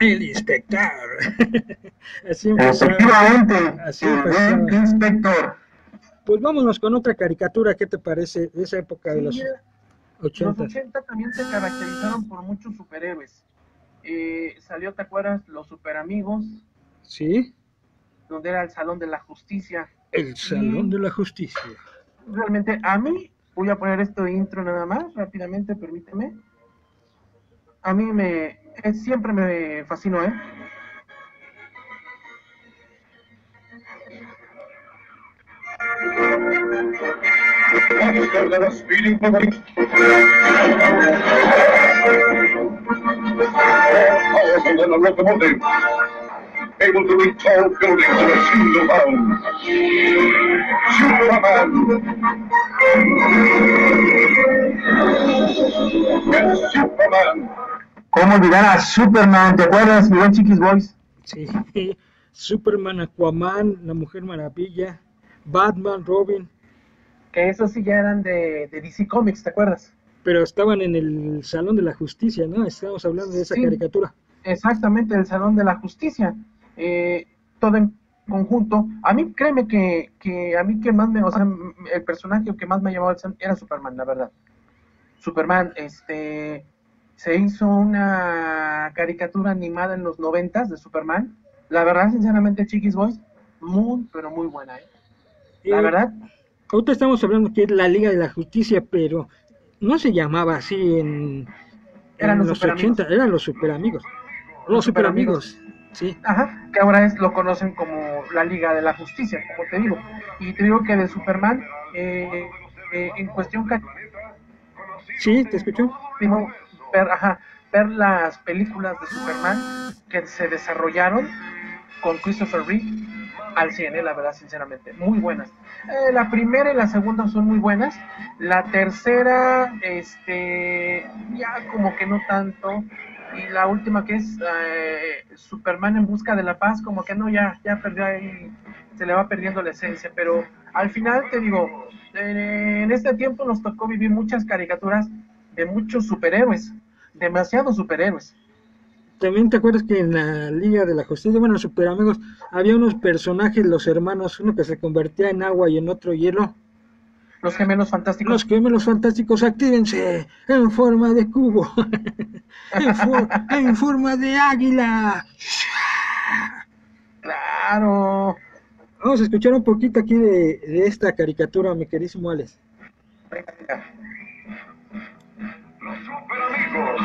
El inspector. Así. Efectivamente, Así el inspector. Pues vámonos con otra caricatura, ¿qué te parece? De esa época de los Sí, Los 80. 80 también se caracterizaron por muchos superhéroes. Eh, salió, ¿te acuerdas? Los Super Amigos, Sí, donde era el Salón de la Justicia. el Salón de la Justicia. Realmente, a mí, voy a poner esto de intro nada más, rápidamente, permíteme. A mí me, siempre me fascinó, ¿eh? Able to reach buildings in a single Superman! ¿Cómo olvidar a Superman? ¿Te acuerdas, mi buen Chiquis Boys? Sí, Superman, Aquaman, La Mujer Maravilla, Batman, Robin, Que esos sí ya eran de, de DC Comics, ¿te acuerdas? pero estaban en el Salón de la Justicia, ¿no? Estábamos hablando de esa Sí. caricatura. Exactamente, el Salón de la Justicia. Eh, todo en conjunto. A mí, créeme que, que a mí que más me, o sea, el personaje que más me llamaba era Superman, la verdad. Superman, este, se hizo una caricatura animada en los noventas de Superman. La verdad, sinceramente, Chiquis Boys, muy, pero muy buena, ¿eh? La Eh, verdad, Ahorita estamos hablando que es la Liga de la Justicia, pero no se llamaba así en, Eran en los los Superamigos. 80, eran los Superamigos. Los Los Superamigos, sí. Ajá, que ahora es lo conocen como la Liga de la Justicia, como te digo. Y te digo que de Superman, eh, eh, en cuestión Sí, ¿te escucho? Ver, ajá, ver las películas de Superman que se desarrollaron con Christopher Reeve, al 100, eh, la verdad, sinceramente. Muy buenas. Eh, la primera y la segunda son muy buenas. La tercera, este, ya como que no tanto. Y la última que es eh, Superman en busca de la paz, como que no, ya, ya perdió ahí, se le va perdiendo la esencia. Pero al final te digo, en este tiempo nos tocó vivir muchas caricaturas de muchos superhéroes, demasiados superhéroes. También te acuerdas que en la Liga de la Justicia, bueno, Super Amigos, había unos personajes, los hermanos, uno que se convertía en agua y en otro hielo. Los gemelos fantásticos. Los gemelos fantásticos, actívense en forma de cubo, en, for- en forma de águila. Claro. Vamos a escuchar un poquito aquí de, de esta caricatura, mi querísimo Alex. Venga, super amigos.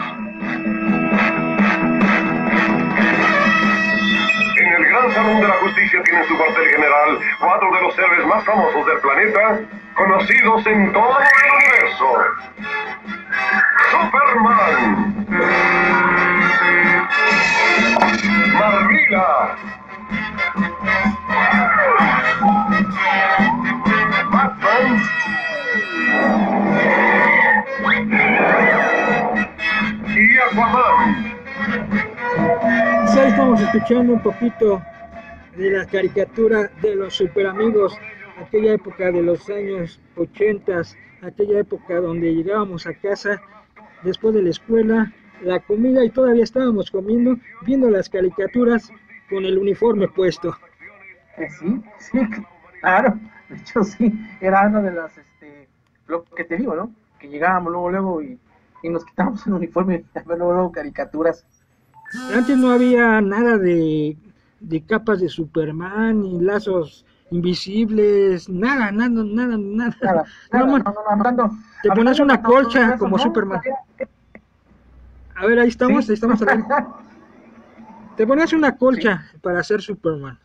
En el Gran Salón de la Justicia tiene su cuartel general cuatro de los héroes más famosos del planeta, conocidos en todo el universo. Superman. Marmila. Estamos escuchando un poquito de la caricatura de los super amigos, aquella época de los años 80, aquella época donde llegábamos a casa después de la escuela, la comida y todavía estábamos comiendo, viendo las caricaturas con el uniforme puesto. Eh, sí, sí, claro. De hecho, sí, era una de las, este, que te digo, ¿no? Que llegábamos luego, luego y, nos quitábamos el uniforme y luego, luego caricaturas. Antes no había nada de, de capas de Superman ni lazos invisibles, nada, nada, nada, nada. Nada, No, nada, man, no, no, no, hablando, te pones una colcha eso, como. Superman. A ver, ahí estamos, Sí. ahí estamos. Te ponías una colcha para ser Superman.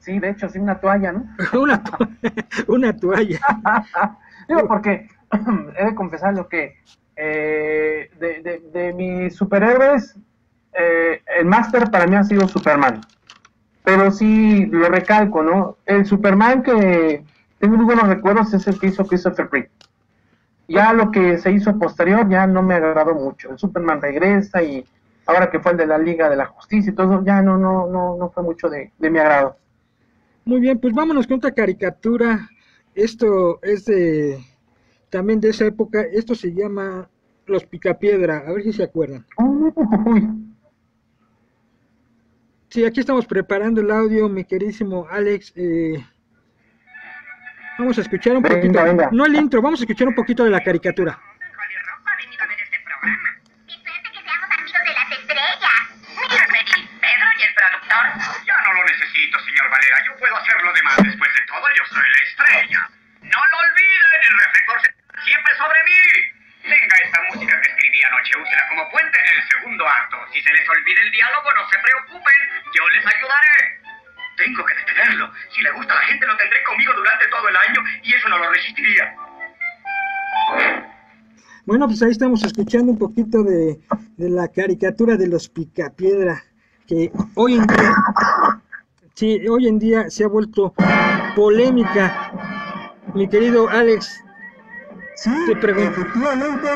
Sí, de hecho, sí, una toalla, ¿no? una, to- una toalla. Digo, porque he de confesar lo que eh, de, de, de mis superhéroes, eh, el máster para mí ha sido Superman. Pero sí, lo recalco, ¿no? El Superman que tengo muy buenos recuerdos es el que hizo Christopher Reeve. Ya lo que se hizo posterior ya no me agradó mucho. El Superman regresa y ahora que fue el de la Liga de la Justicia y todo, ya no, no, no, no fue mucho de, de mi agrado. Muy bien, pues vámonos con otra caricatura. Esto es de también de esa época. Esto se llama Los Picapiedra. A ver si se acuerdan. Sí, aquí estamos preparando el audio, mi queridísimo Alex. eh, vamos a escuchar un Venga, poquito. venga. No el intro, vamos a escuchar un poquito de la caricatura. De. Ya no lo necesito, señor Valera. Yo puedo hacer lo demás. Después de todo, yo soy la estrella. No lo olviden, el reflector se- siempre sobre mí. Tenga esta música que escribí anoche, úsela como puente en el segundo acto. Si se les olvida el diálogo, no se preocupen. Yo les ayudaré. Tengo que detenerlo. Si le gusta a la gente, lo tendré conmigo durante todo el año y eso no lo resistiría. Bueno, pues ahí estamos escuchando un poquito de, de la caricatura de los Picapiedra, que hoy en día, sí, hoy en día se ha vuelto polémica. Mi querido Alex, Sí, Te pregunto. efectivamente.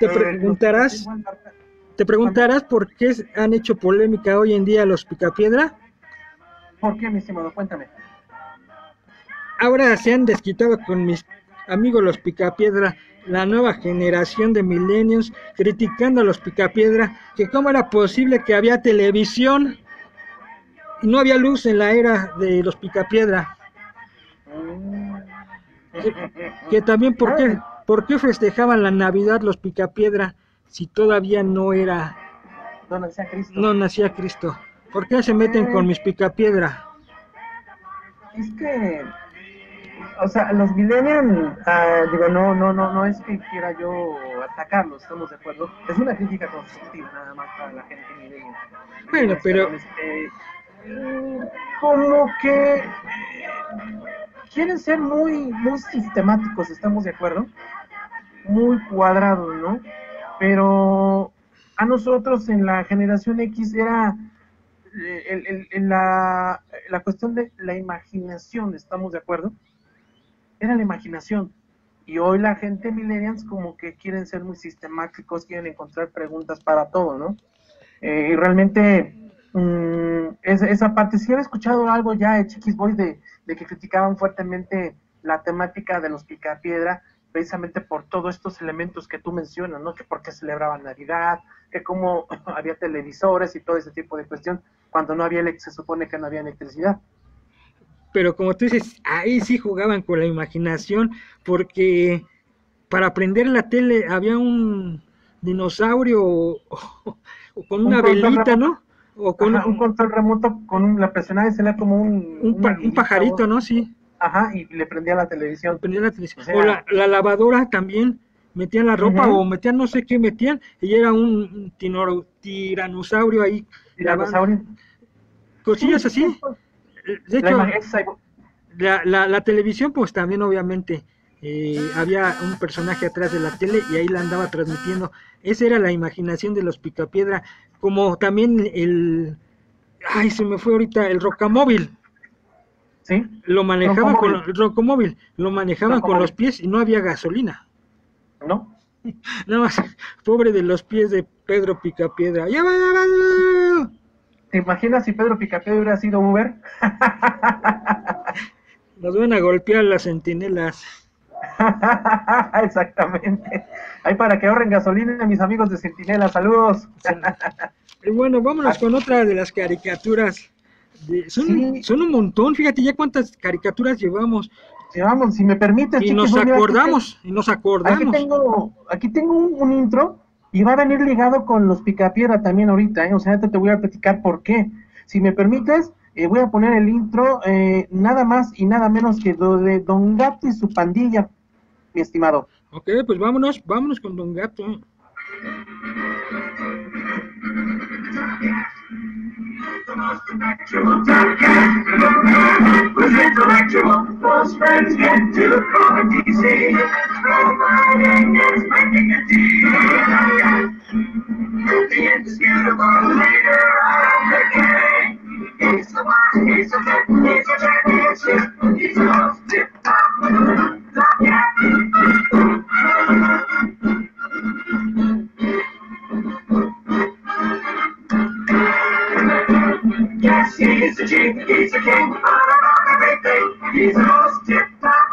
te Eh, preguntarás, te preguntarás por qué han hecho polémica hoy en día los Picapiedra. ¿Por qué, mi estimado? Cuéntame. Ahora se han desquitado con mis amigos los Picapiedra, la nueva generación de millennials, criticando a los Picapiedra, que cómo era posible que había televisión y no había luz en la era de los Picapiedra. Que, que también por qué, por qué festejaban la Navidad los Picapiedra si todavía no era, No nacía Cristo. no nacía Cristo. ¿Por qué se meten con mis Picapiedra? Es que, o sea, los millennials, ah, digo, no, no, no, no es que quiera yo atacarlos, estamos de acuerdo. Es una crítica constructiva nada más para la gente millennial. Bueno, pero- Este, mm, como que eh, quieren ser muy, muy sistemáticos, estamos de acuerdo. Muy cuadrados, ¿no? Pero a nosotros en la generación X era eh, la, la cuestión de la imaginación, ¿estamos de acuerdo? Era la imaginación. Y hoy la gente millennials como que quieren ser muy sistemáticos, quieren encontrar preguntas para todo, ¿no? Eh, y realmente mm, es- esa parte, si han escuchado algo ya de Chiquis Boys de, de que criticaban fuertemente la temática de los picapiedra, precisamente por todos estos elementos que tú mencionas, ¿no? Que porque celebraban Navidad, que como había televisores y todo ese tipo de cuestión, cuando no había, se supone que no había electricidad. Pero como tú dices, ahí sí jugaban con la imaginación, porque para prender la tele había un dinosaurio o, o- o con Un una velita. ¿no? O con Ajá, un control remoto con un, la presionaba y se le como un, un, pa- un pajarito, o- ¿no? Sí, Ajá, y le prendía la televisión. prendía la televisión. O sea- O la, la lavadora también, metían la ropa o metían no sé qué metían, y era un tinoro- tiranosaurio ahí, lavando. Tiranosaurio. cosillas Sí, así. sí, De hecho, la, la, la televisión, pues también obviamente eh, había un personaje atrás de la tele y ahí la andaba transmitiendo. Esa era la imaginación de los Picapiedra, como también el... Ay, se me fue ahorita el rocamóvil. ¿sí? Lo manejaban con Rocamóvil. el rocamóvil, lo manejaban con los pies y no había gasolina. ¿No? Nada más, pobre de los pies de Pedro Picapiedra. ¡Ya va, ya va! ¿Te imaginas si Pedro Picapiedra hubiera sido Uber? Nos van a golpear las centinelas. Exactamente. Ahí para que ahorren gasolina, mis amigos de Centinela, saludos. Y bueno, vámonos con otra de las caricaturas. De- son, Sí. son un montón, fíjate ya cuántas caricaturas llevamos. Sí, vamos, si me permites, Y nos aquí acordamos, y nos te- Aquí acordamos. tengo, aquí tengo un, un intro y va a venir ligado con los Picapiedra también ahorita, ¿eh? o sea, ahorita te voy a platicar por qué. Si me permites, eh, voy a poner el intro eh, nada más y nada menos que lo de Don Gato y su pandilla, mi estimado. Ok, pues vámonos, vámonos con Don Gato. was intellectual. Close friends get to the comedy scene. Providing is making a deal. The indisputable leader of the gang. He's the one, he's the tip, he's the championship. He's the most tip top. Top cat. Yes, he's the chief, he's the king of everything. He's the most tip top.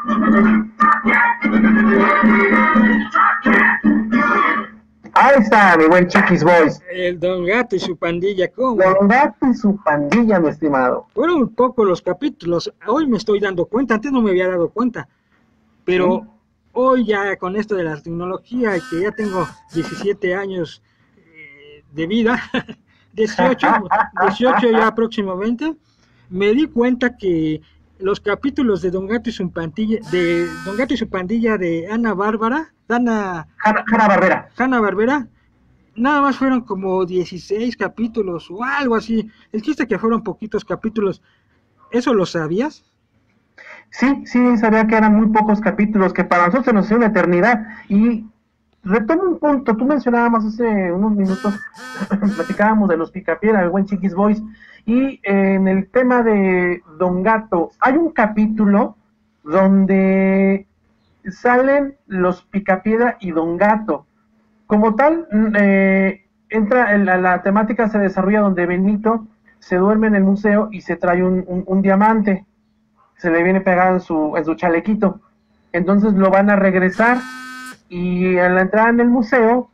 Top cat. Top cat. Ahí está, mi buen Chiquis Boys. El Don Gato y su pandilla, ¿cómo? Don Gato y su pandilla, mi estimado. Fueron un poco los capítulos. Hoy me estoy dando cuenta, antes no me había dado cuenta. Pero Sí. hoy ya con esto de la tecnología y que ya tengo 17 años eh, de vida, 18, 18 ya próximamente, me di cuenta que los capítulos de Don Gato y su pandilla, de Don Gato y su pandilla de Ana Bárbara, Ana Hanna Barbera. Hanna Barbera, nada más fueron como 16 capítulos o algo así. El chiste que fueron poquitos capítulos. ¿Eso lo sabías? Sí, sí, sabía que eran muy pocos capítulos, que para nosotros nos hacía una eternidad. Y retomo un punto, tú mencionábamos hace unos minutos, platicábamos de los Picapiedra, el buen Chiquis Boys, y eh, en el tema de Don Gato, hay un capítulo donde salen los Picapiedra y Don Gato. Como tal, mm, eh, entra en la, la temática se desarrolla donde Benito se duerme en el museo y se trae un, un- un diamante se le viene pegado en su, en su chalequito. Entonces lo van a regresar y en la entrada en el museo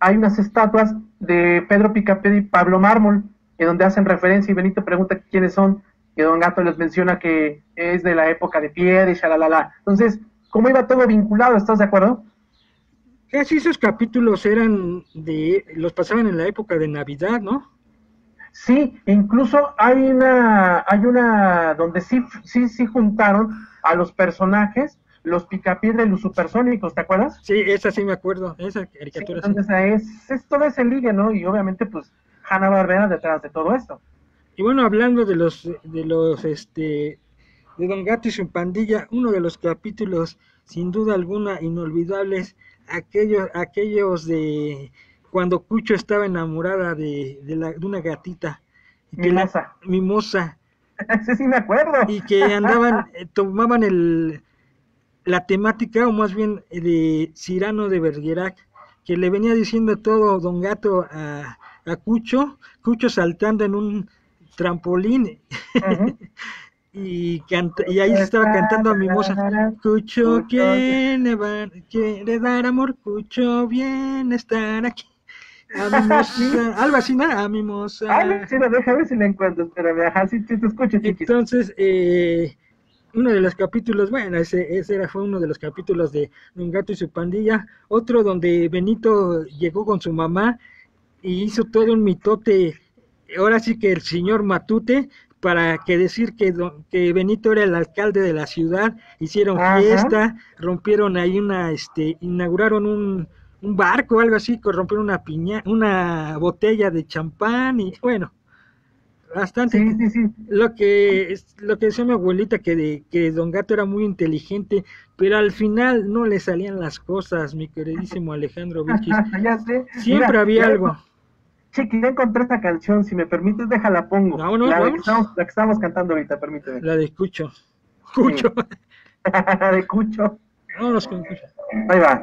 hay unas estatuas de Pedro Picapiedra y Pablo Mármol, en donde hacen referencia y Benito pregunta quiénes son, y Don Gato les menciona que es de la época de piedra y shalalala. Entonces, ¿cómo iba todo vinculado? ¿Estás de acuerdo? Casi esos capítulos eran de, los pasaban en la época de Navidad, ¿no? Sí, incluso hay una, hay una donde sí, sí, sí juntaron a los personajes, los Picapiedra y los supersónicos, ¿te acuerdas? Sí, esa sí me acuerdo, esa Sí, caricatura. sí. entonces es, es todo ese ligue, ¿no? Y obviamente, pues, Hanna Barbera detrás de todo esto. Y bueno, hablando de los, de los, este, de Don Gato y su pandilla, uno de los capítulos, sin duda alguna, inolvidables, aquellos, aquellos de cuando Cucho estaba enamorada de, de, la, de una gatita. Que la- Mimosa. mimosa. Ese sí me acuerdo. Y que andaban, eh, tomaban el, la temática, o más bien eh, de Cirano de Bergerac, que le venía diciendo todo Don Gato a, a Cucho, Cucho saltando en un trampolín. Y, canta- y ahí estaba cantando a Mimosa. Cucho quiere, va- quiere dar amor, Cucho viene a estar aquí. A Mimosa, algo así, ¿no? A Mimosa. Ay, sí, no, deja ver si la encuentro. Espérame, ajá, sí, sí te escucho. Entonces, eh, uno de los capítulos, bueno, ese, ese era, fue uno de los capítulos de Un gato y su pandilla. Otro donde Benito llegó con su mamá y hizo todo un mitote. Ahora sí que el señor Matute, para que decir que, don- que Benito era el alcalde de la ciudad, hicieron Ajá. fiesta, rompieron ahí una, este, inauguraron un, un barco, algo así, rompieron una piña, una botella de champán y bueno, bastante. Sí, sí, sí. Lo que es- lo que decía mi abuelita que de, que Don Gato era muy inteligente, pero al final no le salían las cosas, mi queridísimo Alejandro ya sé. Siempre Mira, había ya- algo. Chiqui, ya encontré esta canción. Si me permites, déjala pongo. La, que estamos, la que estamos cantando ahorita, permíteme. La de Cucho. Cucho. La de Cucho. Vámonos con Cucho. Ahí va.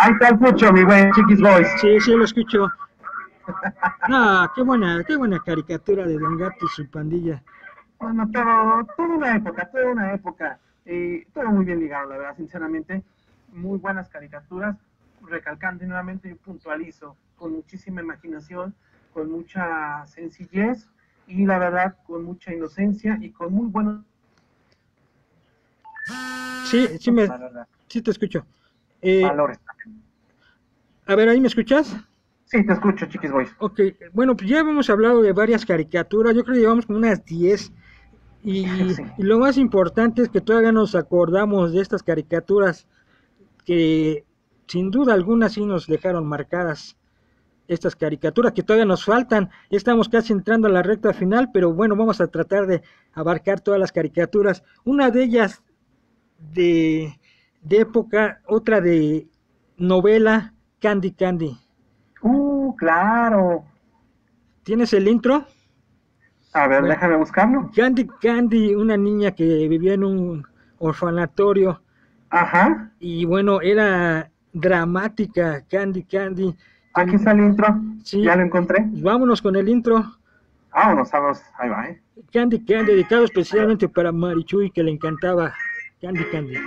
Ahí está el Cucho, mi buen Chiquis Boys. Sí, sí, lo escucho. No, qué buena, qué buena caricatura de Don Gato y su pandilla. Bueno, pero toda una época, toda una época. Eh, todo muy bien ligado, la verdad, sinceramente. Muy buenas caricaturas. Recalcando y nuevamente yo puntualizo, con muchísima imaginación, con mucha sencillez y la verdad con mucha inocencia y con muy buenos... Sí, sí, me, sí te escucho. Eh, valores. a ver, ¿ahí me escuchas? Sí, te escucho, Chiquis Boys. Ok, bueno, pues ya hemos hablado de varias caricaturas, yo creo que llevamos como unas 10. Y, Sí. y lo más importante es que todavía nos acordamos de estas caricaturas que sin duda alguna sí nos dejaron marcadas estas caricaturas que todavía nos faltan. Estamos casi entrando a la recta final, pero bueno, vamos a tratar de abarcar todas las caricaturas. Una de ellas de, de época, otra de novela, Candy Candy. Uh, claro. ¿Tienes el intro? A ver, Bueno. déjame buscarlo. Candy Candy, una niña que vivía en un orfanatorio Ajá. y bueno, era dramática, Candy Candy. Aquí está el intro. Sí. Ya lo encontré. Vámonos con el intro. Vámonos, vamos. Ahí va, ¿eh? Candy Candy, dedicado especialmente para Marichuy, que le encantaba Candy Candy.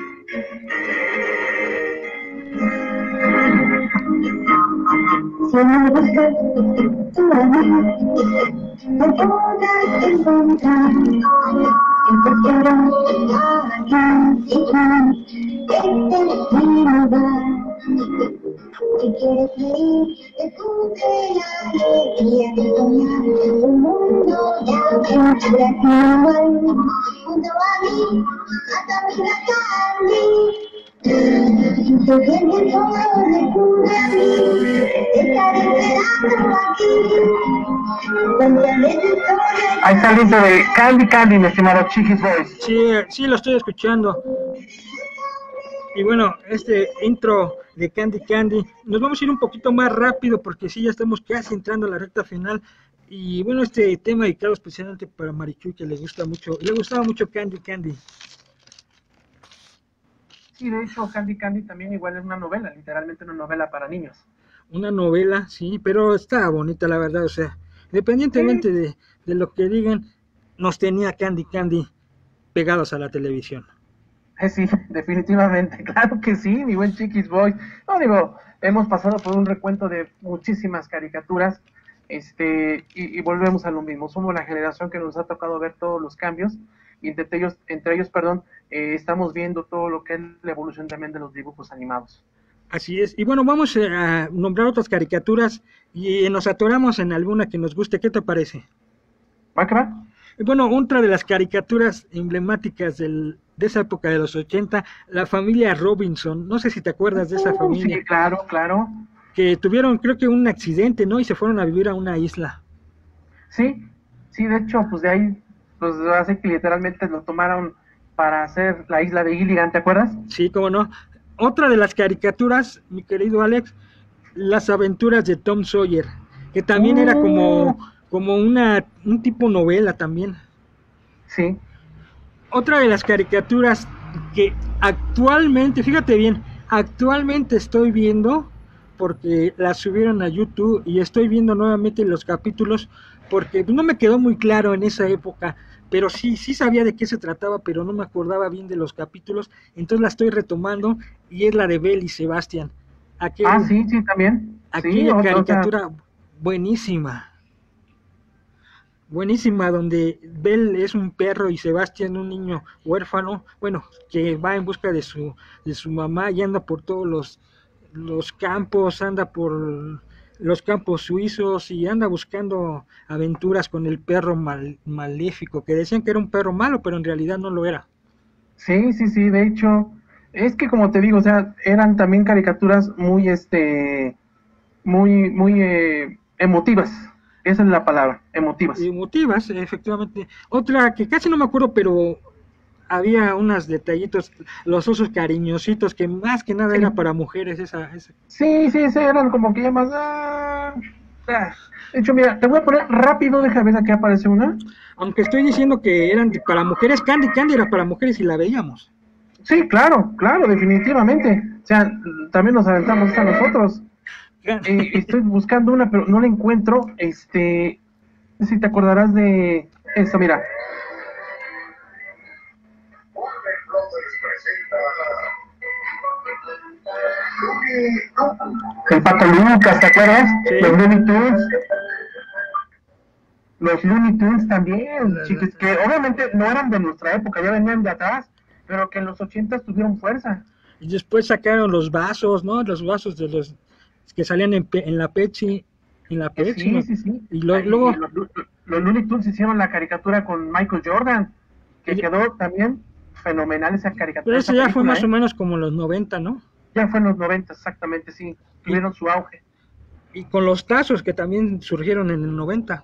Si me tu historia. Ahí está de Candy Candy, mi estimado Chiquis Boys. Sí, sí, lo estoy escuchando. Y bueno, este intro de Candy Candy, nos vamos a ir un poquito más rápido porque sí, ya estamos casi entrando a la recta final. Y bueno, este tema dedicado especialmente para Marichuy, que le gusta mucho, le gustaba mucho Candy Candy. Sí, de hecho, Candy Candy también igual es una novela, literalmente una novela para niños. Una novela, sí, pero está bonita la verdad, o sea, independientemente de, de lo que digan, nos tenía Candy Candy pegados a la televisión. Eh, sí, definitivamente, claro que sí, mi buen Chiquis Boy. No, digo, hemos pasado por un recuento de muchísimas caricaturas, este, y, y volvemos a lo mismo. Somos la generación que nos ha tocado ver todos los cambios, y entre ellos, entre ellos perdón, eh, estamos viendo todo lo que es la evolución también de los dibujos animados. Así es. Y bueno, vamos a nombrar otras caricaturas y nos atoramos en alguna que nos guste. ¿Qué te parece? ¿Va que va? Y bueno, otra de las caricaturas emblemáticas del, de esa época de los 80, la familia Robinson. No sé si te acuerdas de esa Uh, familia. Sí, claro, claro. Que tuvieron, creo que un accidente, ¿no? Y se fueron a vivir a una isla. Sí, sí, de hecho, pues de ahí, pues hace que literalmente lo tomaron para hacer la isla de Gilligan, ¿te acuerdas? Sí, cómo no. Otra de las caricaturas, mi querido Alex, las aventuras de Tom Sawyer, que también era como, como una, un tipo novela también. Sí. Otra de las caricaturas que actualmente, fíjate bien, actualmente estoy viendo, porque las subieron a YouTube y estoy viendo nuevamente los capítulos, porque no me quedó muy claro en esa época, pero sí, sí sabía de qué se trataba, pero no me acordaba bien de los capítulos, entonces la estoy retomando y es la de Bell y Sebastián. Aquel, Ah, sí, sí, también. aquella Sí, caricatura buenísima. Buenísima, donde Bell es un perro y Sebastián un niño huérfano, bueno, que va en busca de su, de su mamá y anda por todos los, los campos, anda por los campos suizos y anda buscando aventuras con el perro mal- maléfico, que decían que era un perro malo, pero en realidad no lo era. Sí, sí, sí, de hecho, es que como te digo, o sea, eran también caricaturas muy, este, muy, muy eh, emotivas. Esa es la palabra, emotivas. emotivas, efectivamente. Otra que casi no me acuerdo, pero había unos detallitos, los osos cariñositos, que más que nada era para mujeres esa, esa. Sí, sí, sí, eran como que ya más... ah, ah. De hecho, mira, te voy a poner rápido, déjame ver aquí aparece una. Aunque estoy diciendo que eran para mujeres, Candy Candy era para mujeres y la veíamos. Sí, claro, claro, definitivamente. O sea, también nos aventamos a nosotros. Eh, estoy buscando una, pero no la encuentro. Este, si te acordarás de esto, mira. El Pato Lucas, ¿te acuerdas? Los Looney Tunes. Los Looney Tunes también, chicos, que obviamente no eran de nuestra época, ya venían de atrás, pero que en los 80 tuvieron fuerza. Y después sacaron los vasos, ¿no? Los vasos de los que salían en, Pe- en la Pepsi, en la Pepsi. Sí, ¿no? sí, sí. Y lo- luego, los, los Looney Tunes hicieron la caricatura con Michael Jordan, que quedó también fenomenal esa caricatura. pero eso ya fue más ¿eh? o menos como los 90, ¿no? Ya fue en los 90, exactamente, sí. Tuvieron su auge. Y con los tazos que también surgieron en el 90.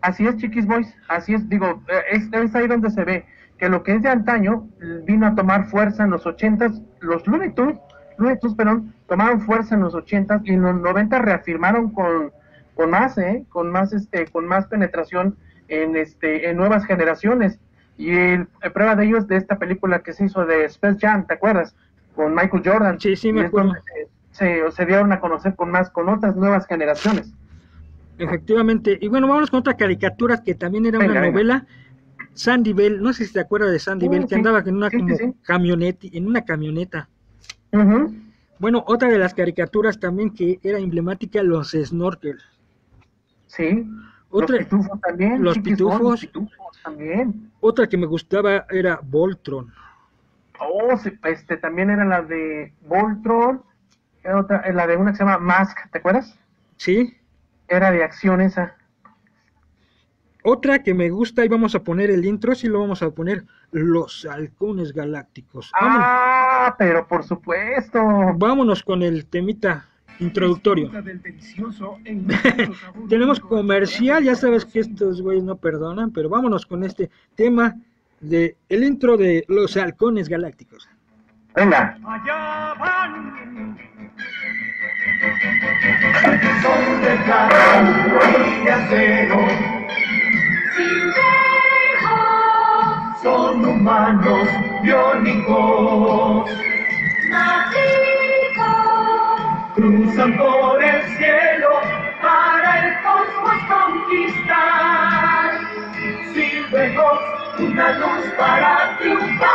Así es, Chiquis Boys, así es, digo, eh, es, es ahí donde se ve que lo que es de antaño vino a tomar fuerza en los 80s, los Looney Tunes, Looney Tunes, perdón, tomaron fuerza en los 80s y en los 90 reafirmaron con, con más, ¿eh? con más, este, con más penetración en, este, en nuevas generaciones. Y el, prueba de ello es de esta película que se hizo de Space Jam, ¿te acuerdas? Con Michael Jordan. Sí, sí, me acuerdo. Se, se, se dieron a conocer con más, con otras nuevas generaciones. Efectivamente. Y bueno, vámonos con otra caricatura que también era Venga, una venga. novela. Sandy Bell, no sé si te acuerdas de Sandy Bell, que sí. andaba en una Sí, como camioneta, en una camioneta. Bueno, otra de las caricaturas también que era emblemática, los Snorkel. Sí. Otra- los pitufos también. los pitufos. Los pitufos también. Otra que me gustaba era Voltron. Oh, sí, este también era la de Voltron. Era otra, eh, la de una que se llama Mask, ¿te acuerdas? Sí. Era de acción esa. Otra que me gusta y vamos a poner el intro, sí lo vamos a poner, Los Halcones Galácticos. Vámonos, Ah, pero por supuesto. vámonos con el temita introductorio. del delicioso Tenemos comercial, ya sabes que estos güeyes no perdonan, pero vámonos con este tema de el intro de Los Halcones Galácticos. Venga. Allá van. Son de carro y de acero. Son humanos biónicos. Cruzan por el cielo para el cosmos conquistar. Silvejos, una luz para triunfar.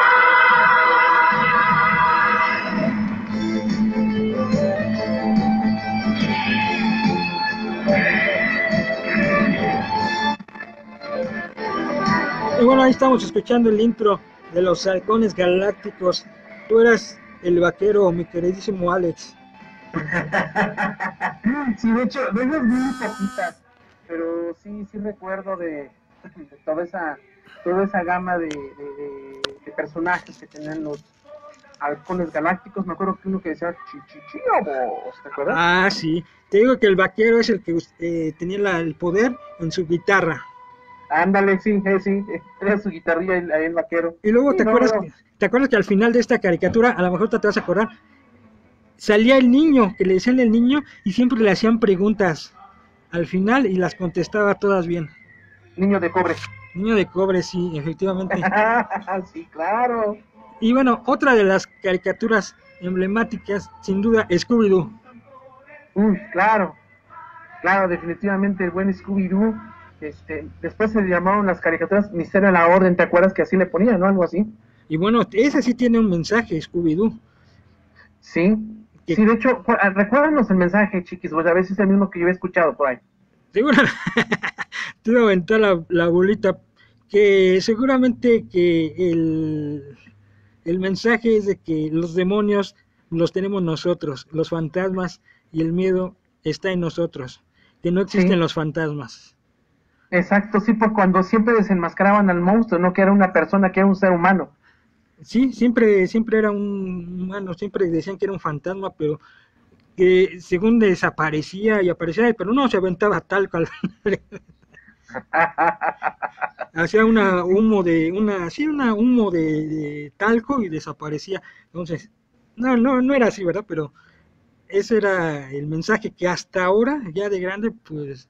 Y bueno, ahí estamos escuchando el intro de los halcones galácticos. Tú eras el vaquero, mi queridísimo Alex. sí, de hecho, de esas muy poquitas, pero sí, sí recuerdo de, de toda esa toda esa gama de, de- de- de personajes que tenían los halcones galácticos. Me acuerdo que uno que decía chichichiabos, ¿te acuerdas? Ah, sí. Te digo que el vaquero es el que eh, tenía la- el poder en su guitarra. Ándale, sí, eh, sí, eh, era su guitarrilla ahí el vaquero. Y luego Sí, te no, acuerdas no. que, te acuerdas que al final de esta caricatura, a lo mejor te vas a acordar, salía el niño, que le decían el niño y siempre le hacían preguntas al final y las contestaba todas bien. Niño de cobre. Niño de cobre, sí, efectivamente. sí, claro. Y bueno, otra de las caricaturas emblemáticas, sin duda, Scooby-Doo. Uy, claro, claro, definitivamente el buen Scooby-Doo. Este, después se llamaron las caricaturas Misterio a la Orden, ¿te acuerdas que así le ponían, no? Algo así. Y bueno, ese sí tiene un mensaje, Scooby-Doo. Sí. Sí, de hecho, ah, recuérdanos el mensaje, chiquis, pues a veces es el mismo que yo he escuchado por ahí. Seguro, te iba a aventar la, la bolita, que seguramente que el, el mensaje es de que los demonios los tenemos nosotros, los fantasmas y el miedo está en nosotros, que no existen Sí. los fantasmas. Exacto, sí, por cuando siempre desenmascaraban al monstruo, no que era una persona, que era un ser humano. Sí, siempre, siempre era un humano, siempre decían que era un fantasma, pero que según desaparecía y aparecía, pero no se aventaba talco al final. Hacía una humo de, una, sí, una humo de, de talco y desaparecía. Entonces, no, no, no era así, ¿verdad? Pero ese era el mensaje que hasta ahora, ya de grande, pues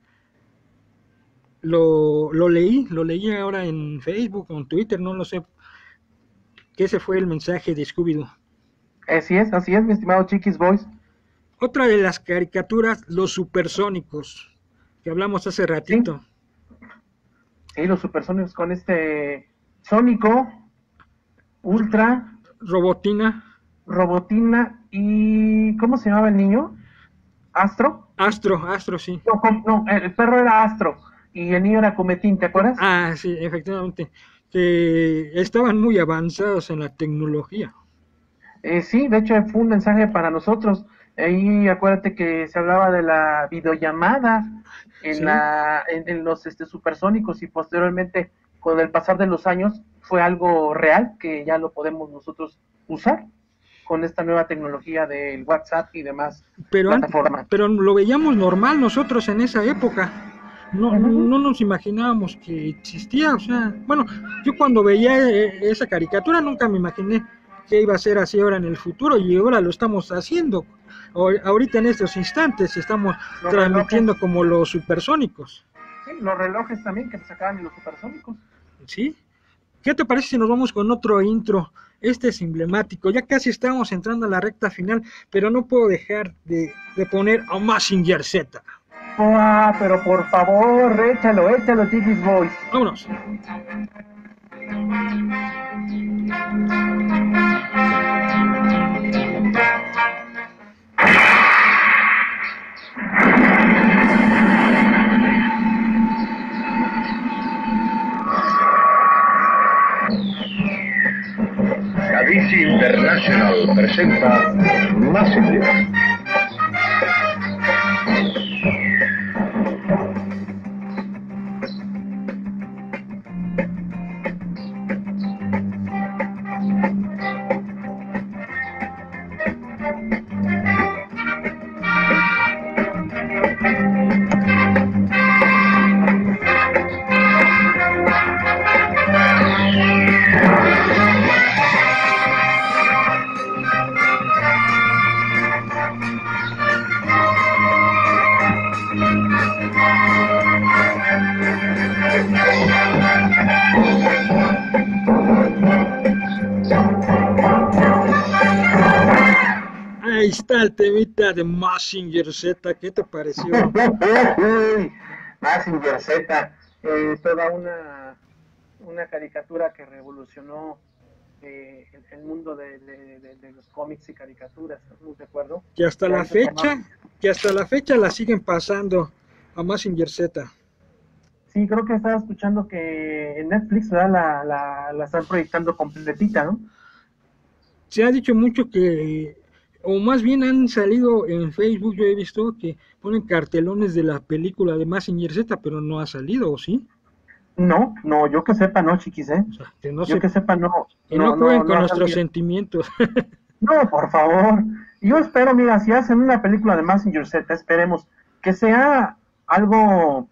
lo, lo leí, lo leí ahora en Facebook o en Twitter, no lo sé, que ese fue el mensaje de Scooby-Doo. Así es, así es, mi estimado Chiquis Boys. Otra de las caricaturas, los supersónicos, que hablamos hace ratito. Sí, los supersónicos con este Sónico, Ultra, Robotina, Robotina y... ¿Cómo se llamaba el niño? ¿Astro? Astro, Astro, sí. No, no, el perro era Astro y el niño era Cometín, ¿te acuerdas? Ah, sí, efectivamente. Que estaban muy avanzados en la tecnología. Eh, sí, de hecho fue un mensaje para nosotros. Ahí acuérdate que se hablaba de la videollamada en, Sí. la, en, en los este, supersónicos y posteriormente con el pasar de los años fue algo real que ya lo podemos nosotros usar con esta nueva tecnología del WhatsApp y demás Pero, plataformas. pero lo veíamos normal nosotros en esa época. No, no nos imaginábamos que existía. O sea, bueno, yo cuando veía eh, esa caricatura nunca me imaginé que iba a ser así ahora en el futuro y ahora lo estamos haciendo. Ahor- Ahorita en estos instantes estamos Los transmitiendo como los supersónicos. Sí, los relojes también que sacaban de los supersónicos. ¿Sí? ¿Qué te parece si nos vamos con otro intro? Este es emblemático. Ya casi estamos entrando a la recta final, pero no puedo dejar de, de poner a Massinger Z. Ah, pero por favor, échalo, échalo, Chiquis Boys. Vámonos. Cadici International presenta. Ahí Massinger Z. ¿Qué te pareció? Massinger Z, eh, toda una, una caricatura que revolucionó eh, el, el mundo de, de- de- de los cómics y caricaturas, ¿estamos de acuerdo? Que hasta la fecha, que hasta la fecha la siguen pasando a Massinger Z. Sí, creo que estaba escuchando que en Netflix ¿verdad? La, la, la están proyectando completita, ¿no? Se ha dicho mucho que, o más bien han salido en Facebook, yo he visto que ponen cartelones de la película de Massinger Z, pero no ha salido, ¿o sí? No, no, yo que sepa, no, chiquis, ¿eh? O sea, que no, yo se, que sepa, no. que no, jueguen con nuestros sentimientos. No, por favor. Yo espero, mira, si hacen una película de Messenger Z, esperemos que sea algo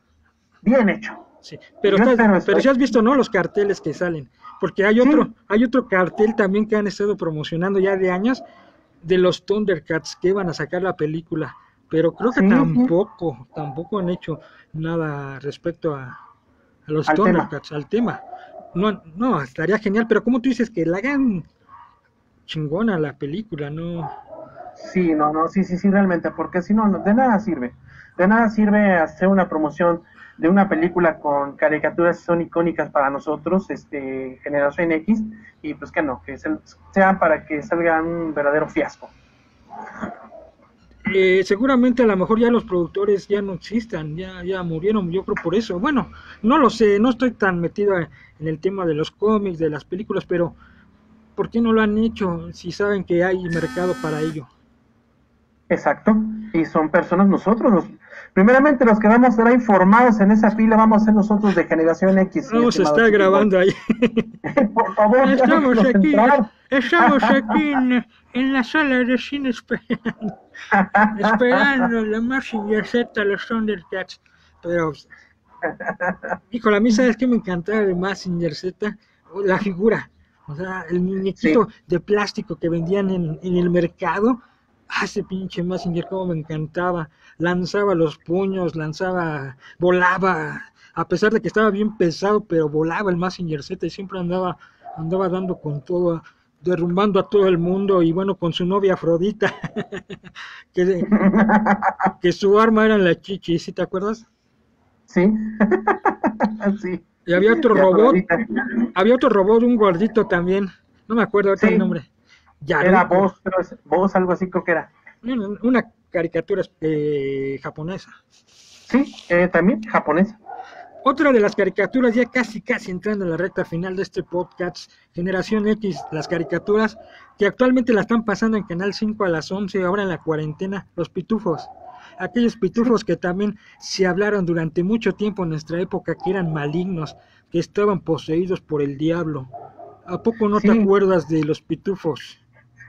bien hecho. Sí, pero, estás- pero ¿eh? si has visto, ¿no? Los carteles que salen. Porque hay Sí. otro, hay otro cartel también que han estado promocionando ya de años de los Thundercats que iban a sacar la película. Pero creo que Sí, sí. tampoco, tampoco han hecho nada respecto a, a los Al tema. Thundercats, al tema. No, no, estaría genial, pero como tú dices que la hagan chingona la película, ¿no? Sí, no, no, sí, sí, sí, realmente, porque si no, de nada sirve. De nada sirve hacer una promoción de una película con caricaturas que son icónicas para nosotros, este, Generación X, y pues que no, que se- sea para que salga un verdadero fiasco. Eh, seguramente a lo mejor ya los productores ya no existan, ya, ya murieron, yo creo por eso. Bueno, no lo sé, no estoy tan metido en el tema de los cómics, de las películas, pero ¿por qué no lo han hecho si saben que hay mercado para ello? Exacto, y son personas nosotros, los, primeramente los que vamos a estar informados en esa fila vamos a ser nosotros de Generación X. Vamos a estar grabando ahí. Boy. Por favor, Estamos aquí, estamos aquí en, en la sala de cine esperando, esperando la Massinger Z, los Thundercats. Pero, híjole, a mí, ¿sabes qué me encantaba de Massinger Z? La figura, o sea, el muñequito de plástico que vendían en, en el mercado. Ah, ese pinche Massinger, cómo me encantaba. Lanzaba los puños, lanzaba, volaba. A pesar de que estaba bien pesado, pero volaba el Massinger Z y siempre andaba, andaba dando con todo, derrumbando a todo el mundo. Y bueno, con su novia Afrodita, que, que su arma era la chichi, ¿sí te acuerdas? Sí, sí. Y había otro robot, había otro robot, un gordito también. No me acuerdo ahorita Sí. el nombre. Era Yaruko. es voz, algo así creo que era. Una, caricatura eh, japonesa. Sí, eh, también japonés. Otra de las caricaturas, ya casi casi entrando en la recta final de este podcast, Generación X, las caricaturas, que actualmente la están pasando en Canal 5 a las 11, ahora en la cuarentena, los pitufos. Aquellos pitufos que también se hablaron durante mucho tiempo en nuestra época, que eran malignos, que estaban poseídos por el diablo. ¿A poco no te acuerdas de los pitufos?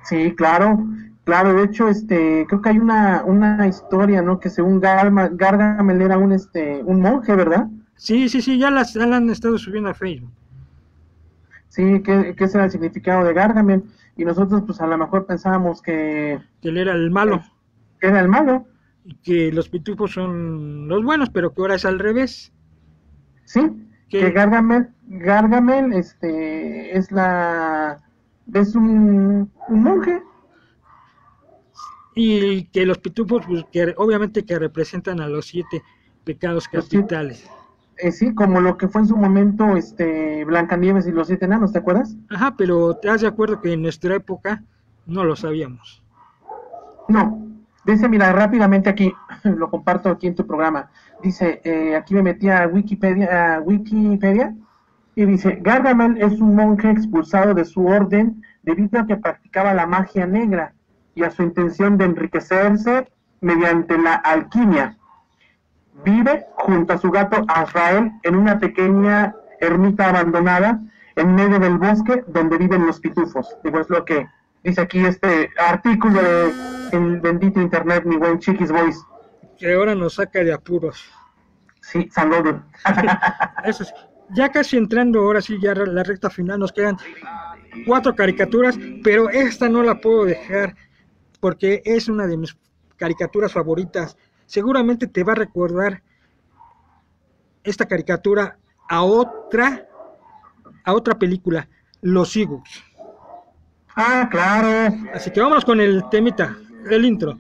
Sí, claro, claro. De hecho, este, creo que hay una, una historia, ¿no? Que según Gargamel era un, este, un monje, ¿verdad? Sí, sí, sí, ya las, ya la han estado subiendo a Facebook. Sí, que, que ese era el significado de Gargamel. Y nosotros, pues, a lo mejor pensábamos que Que él era el malo. que era el malo, y que los pitufos son los buenos, pero que ahora es al revés. ¿sí? Que- Que Gargamel, Gargamel, este, es la, es un, un monje. Y que los pitufos, pues, que obviamente que representan a los siete pecados capitales. Eh, sí, como lo que fue en su momento, este, Blancanieves y los siete enanos, ¿te acuerdas? Ajá, pero te das de acuerdo que en nuestra época no lo sabíamos. No, dice, mira, rápidamente aquí, lo comparto aquí en tu programa. Dice, eh, aquí me metí a Wikipedia, a Wikipedia y dice, Gargamel es un monje expulsado de su orden debido a que practicaba la magia negra y a su intención de enriquecerse mediante la alquimia. Vive junto a su gato Azrael en una pequeña ermita abandonada en medio del bosque donde viven los pitufos. Digo, es lo que dice aquí este artículo de el bendito internet, mi buen Chiquis Boys. Que ahora nos saca de apuros. Sí, saludos. Eso es. Ya casi entrando, ahora sí, ya la recta final, nos quedan cuatro caricaturas, pero esta no la puedo dejar porque es una de mis caricaturas favoritas. Seguramente te va a recordar esta caricatura a otra, a otra película, Los Ewoks. ah, claro. Así que vámonos con el temita, el intro.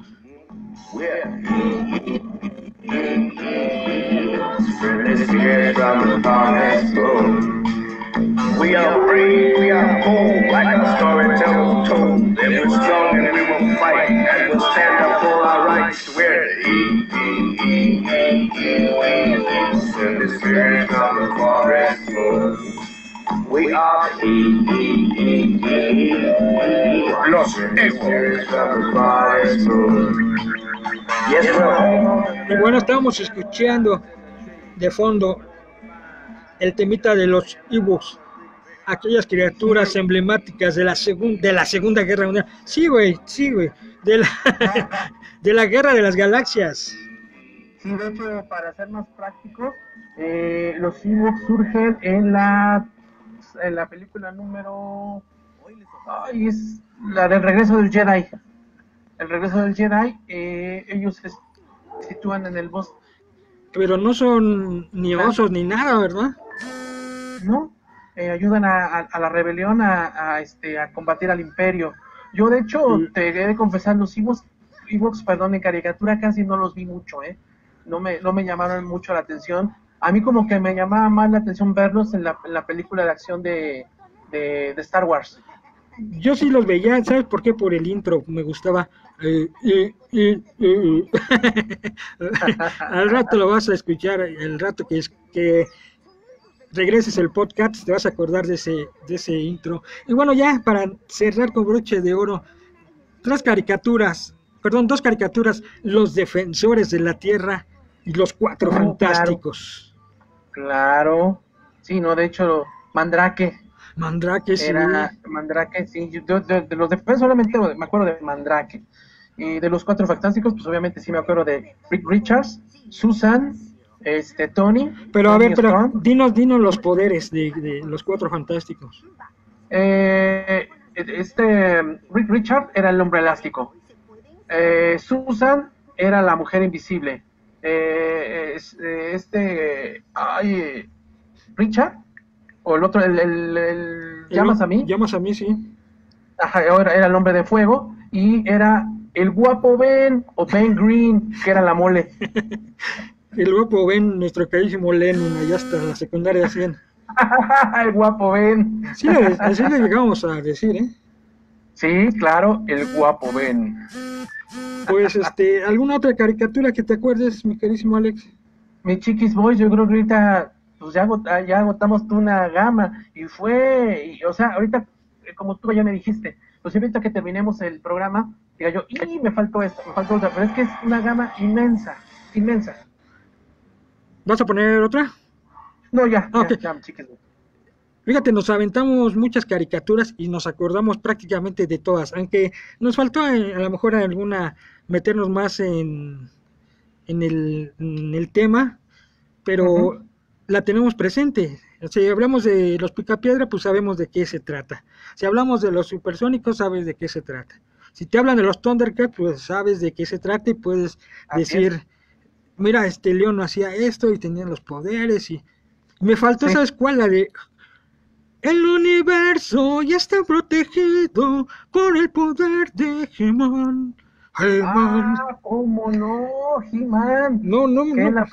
The darkness. We are brave, we are bold, like a storyteller told. They were strong and we will fight, and we'll stand up for our rights. We're the E, E, E, E, E, E, E. This spirits of the forest. We are Los the. Y bueno, estábamos escuchando de fondo el temita de los Ewoks, aquellas criaturas emblemáticas de la, segun- de la Segunda Guerra Mundial. Sí, güey, sí, güey, de la, de la Guerra de las Galaxias. Sí, de hecho, para ser más prácticos, eh, los Ewoks surgen en la, en la película número... Ay, es la del regreso del Jedi. El regreso del Jedi, eh, ellos se sitúan en el bosque, Pero no son ni osos ni nada, ¿verdad? ¿no? Eh, ayudan a, a- a la rebelión a, a, este, a combatir al imperio. Yo, de hecho, Sí. te he de confesar, los Ewoks, Ewoks, perdón, en caricatura casi no los vi mucho, ¿eh? No me, no me llamaron mucho la atención. A mí como que me llamaba más la atención verlos en la, en la película de acción de, de, de Star Wars. Yo sí los veía, ¿sabes por qué? Por el intro, me gustaba. Eh, eh, eh, eh, eh. Al rato lo vas a escuchar, el rato que, es, que regreses el podcast, te vas a acordar de ese, de ese intro. Y bueno, ya para cerrar con broche de oro, tres caricaturas, perdón, dos caricaturas, Los Defensores de la Tierra y Los Cuatro Oh. Fantásticos. Claro. Sí, no, de hecho, Mandrake. Mandrake, sí. Era sí. yo de los defensores solamente me acuerdo de Mandrake. Y de los cuatro fantásticos, pues obviamente sí me acuerdo de Rick Richards, Susan, este Tony. Pero a ver, pero dinos, dinos los poderes de, de los Cuatro Fantásticos. Eh, este Rick Richard era el hombre elástico. Eh, Susan era la mujer invisible. Eh, eh, este, ay, eh, Richard o el otro, el, el- el- llamas a mí. Llamas a mí, sí. Ajá, era, era el hombre de fuego y era el guapo Ben o Ben Green, que era la mole. El guapo ven nuestro carísimo Lenin allá hasta la secundaria 100. el guapo Ben. Sí, así le llegamos a decir, ¿eh? Sí, claro, el guapo Ben. Pues, este, ¿alguna otra caricatura que te acuerdes, mi carísimo Alex? Mi Chiquis Boys, yo creo que ahorita pues ya, agot- ya agotamos toda una gama y fue, y, o sea, ahorita, eh, como tú ya me dijiste, pues ahorita que terminemos el programa, diga yo, y me faltó esto, me faltó otra, pero es que es una gama inmensa, inmensa. ¿Vas a poner otra? No, ya, ya, Ok. ya. Fíjate, nos aventamos muchas caricaturas y nos acordamos prácticamente de todas, aunque nos faltó eh, a lo mejor alguna meternos más en, en, el, en el tema, pero la tenemos presente. Si hablamos de los picapiedra, pues sabemos de qué se trata. Si hablamos de los supersónicos, sabes de qué se trata. Si te hablan de los Thundercats, pues sabes de qué se trata y puedes Así decir, mira, este león hacía esto y tenían los poderes y... Me faltó, Sí. ¿sabes cuál? La de... El universo ya está protegido por el poder de He-Man. He-Man. Ah, cómo no, He-Man. no, no, no, la,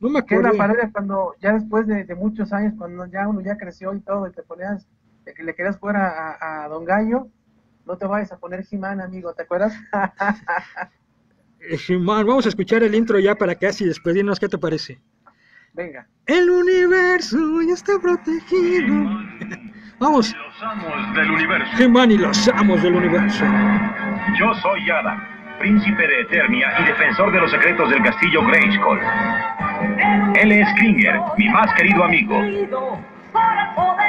no me que la acuerdo. pared cuando, ya después de, de muchos años, cuando ya uno ya creció y todo, y te ponías, que le querías jugar a, a, a Don Gallo, no te vayas a poner He-Man, amigo, ¿te acuerdas? He-Man. Vamos a escuchar el intro ya para que así despedirnos. ¿Qué te parece? Venga. El universo ya está protegido. Vamos, Los amos del universo. He-Man y los amos del universo. Yo soy Yada, príncipe de Eternia y defensor de los secretos del castillo Grayskull. Él es Kringer, mi más querido amigo.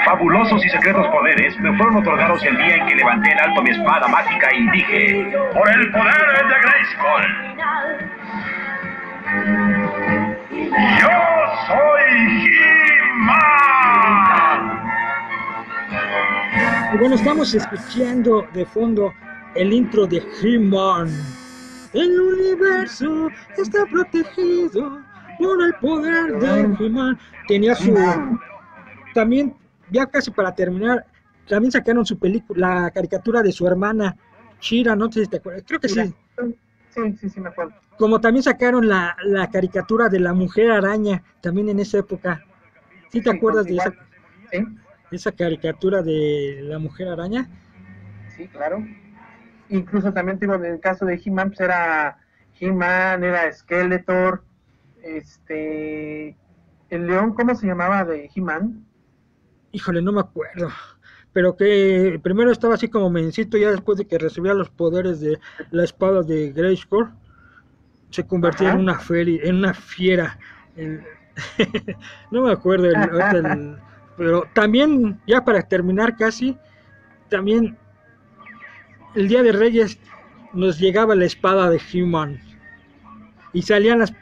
Fabulosos y secretos poderes me fueron otorgados el día en que levanté en alto mi espada mágica y dije, por el poder de Grayskull. Yo soy He-Man. Y bueno, estamos escuchando de fondo el intro de He-Man. El universo está protegido por el poder de He-Man. Tenía su. También, ya casi para terminar, también sacaron su película, la caricatura de su hermana, Shira, no sé si te acuerdas. Creo que sí. Sí, sí, sí, me acuerdo. Como también sacaron la, la caricatura de la mujer araña, también en esa época. ¿Sí te Sí, acuerdas de esa. Sí, esa caricatura de la mujer araña? sí, claro. Incluso también digo, en el caso de He-Man, pues era He-Man, era Skeletor, este, el león, ¿cómo se llamaba de He-Man? Híjole, no me acuerdo. Pero que primero estaba así como mencito, ya después de que recibía los poderes de la espada de Grayskull, se convertía en una feria, en una fiera. No me acuerdo, el- pero también, ya para terminar casi, también el Día de Reyes nos llegaba la espada de Human y salían las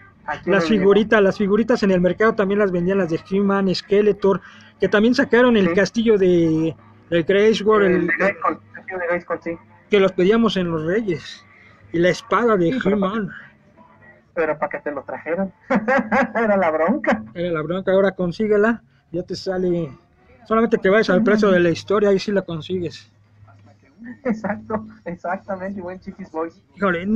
las figuritas, las figuritas en el mercado también las vendían las de He-Man, Skeletor, que también sacaron el Sí. castillo de, de Grayskull, El el- de Grayskull, el castillo de sí. que los pedíamos en los Reyes. Y la espada de Sí, pero- He-Man. Pero para que te lo trajeran. Era la bronca. Era la bronca, ahora consíguela, ya te sale. Solamente que vayas al precio de la historia, ahí sí la consigues. Exacto, exactamente, buen Chiquis Boys. Híjole,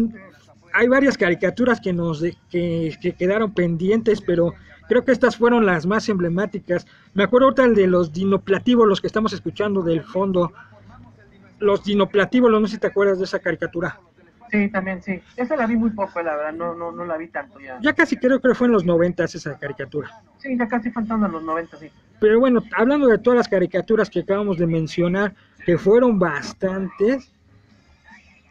hay varias caricaturas que nos de- que, que quedaron pendientes, pero creo que estas fueron las más emblemáticas. Me acuerdo ahorita el de los dinoplatívolos los que estamos escuchando del fondo. Los dinoplatívolos, no sé si te acuerdas de esa caricatura. Sí, también sí. Esa la vi muy poco, la verdad, no, no, no la vi tanto ya. Ya casi creo que fue en los noventas esa caricatura. Sí, ya casi faltando a los 90, sí. Pero bueno, hablando de todas las caricaturas que acabamos de mencionar, que fueron bastantes,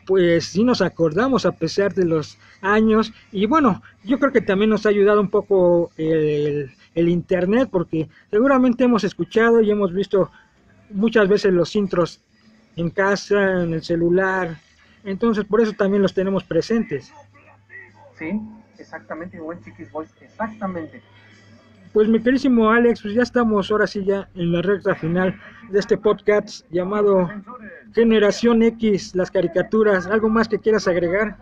pues sí nos acordamos a pesar de los años. Y bueno, yo creo que también nos ha ayudado un poco el, el internet, porque seguramente hemos escuchado y hemos visto muchas veces los intros en casa, en el celular. Entonces, por eso también los tenemos presentes. Sí, exactamente, buen Chiquis Boys, exactamente. Pues mi querísimo Alex, pues ya estamos ahora sí ya en la recta final de este podcast llamado Generación X, las caricaturas. ¿Algo más que quieras agregar?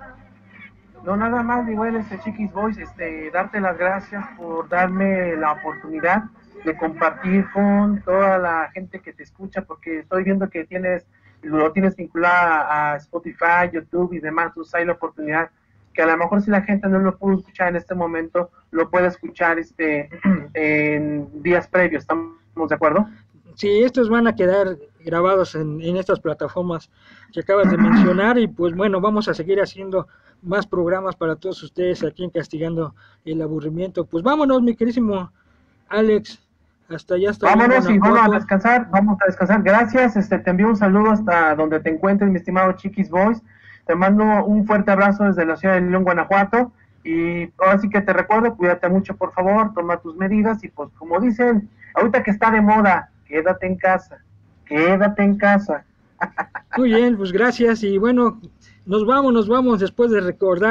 No, nada más, igual, este Chiquis Boys, este, darte las gracias por darme la oportunidad de compartir con toda la gente que te escucha, porque estoy viendo que tienes, lo tienes vinculado a Spotify, YouTube y demás, entonces hay la oportunidad que a lo mejor si la gente no lo pudo escuchar en este momento, lo puede escuchar este en días previos, ¿estamos de acuerdo? Sí, estos van a quedar grabados en, en estas plataformas que acabas de mencionar y pues bueno, vamos a seguir haciendo más programas para todos ustedes aquí en Castigando el Aburrimiento. Pues vámonos, mi querísimo Alex, hasta allá hasta Vámonos y vamos a descansar, vamos a descansar. Gracias, este, te envío un saludo hasta donde te encuentres, mi estimado Chiquis Boys. Te mando un fuerte abrazo desde la ciudad de León, Guanajuato. Y ahora sí que te recuerdo, cuídate mucho, por favor, toma tus medidas y pues como dicen, ahorita que está de moda, quédate en casa, quédate en casa. Muy bien, pues gracias y bueno, nos vamos, nos vamos después de recordar.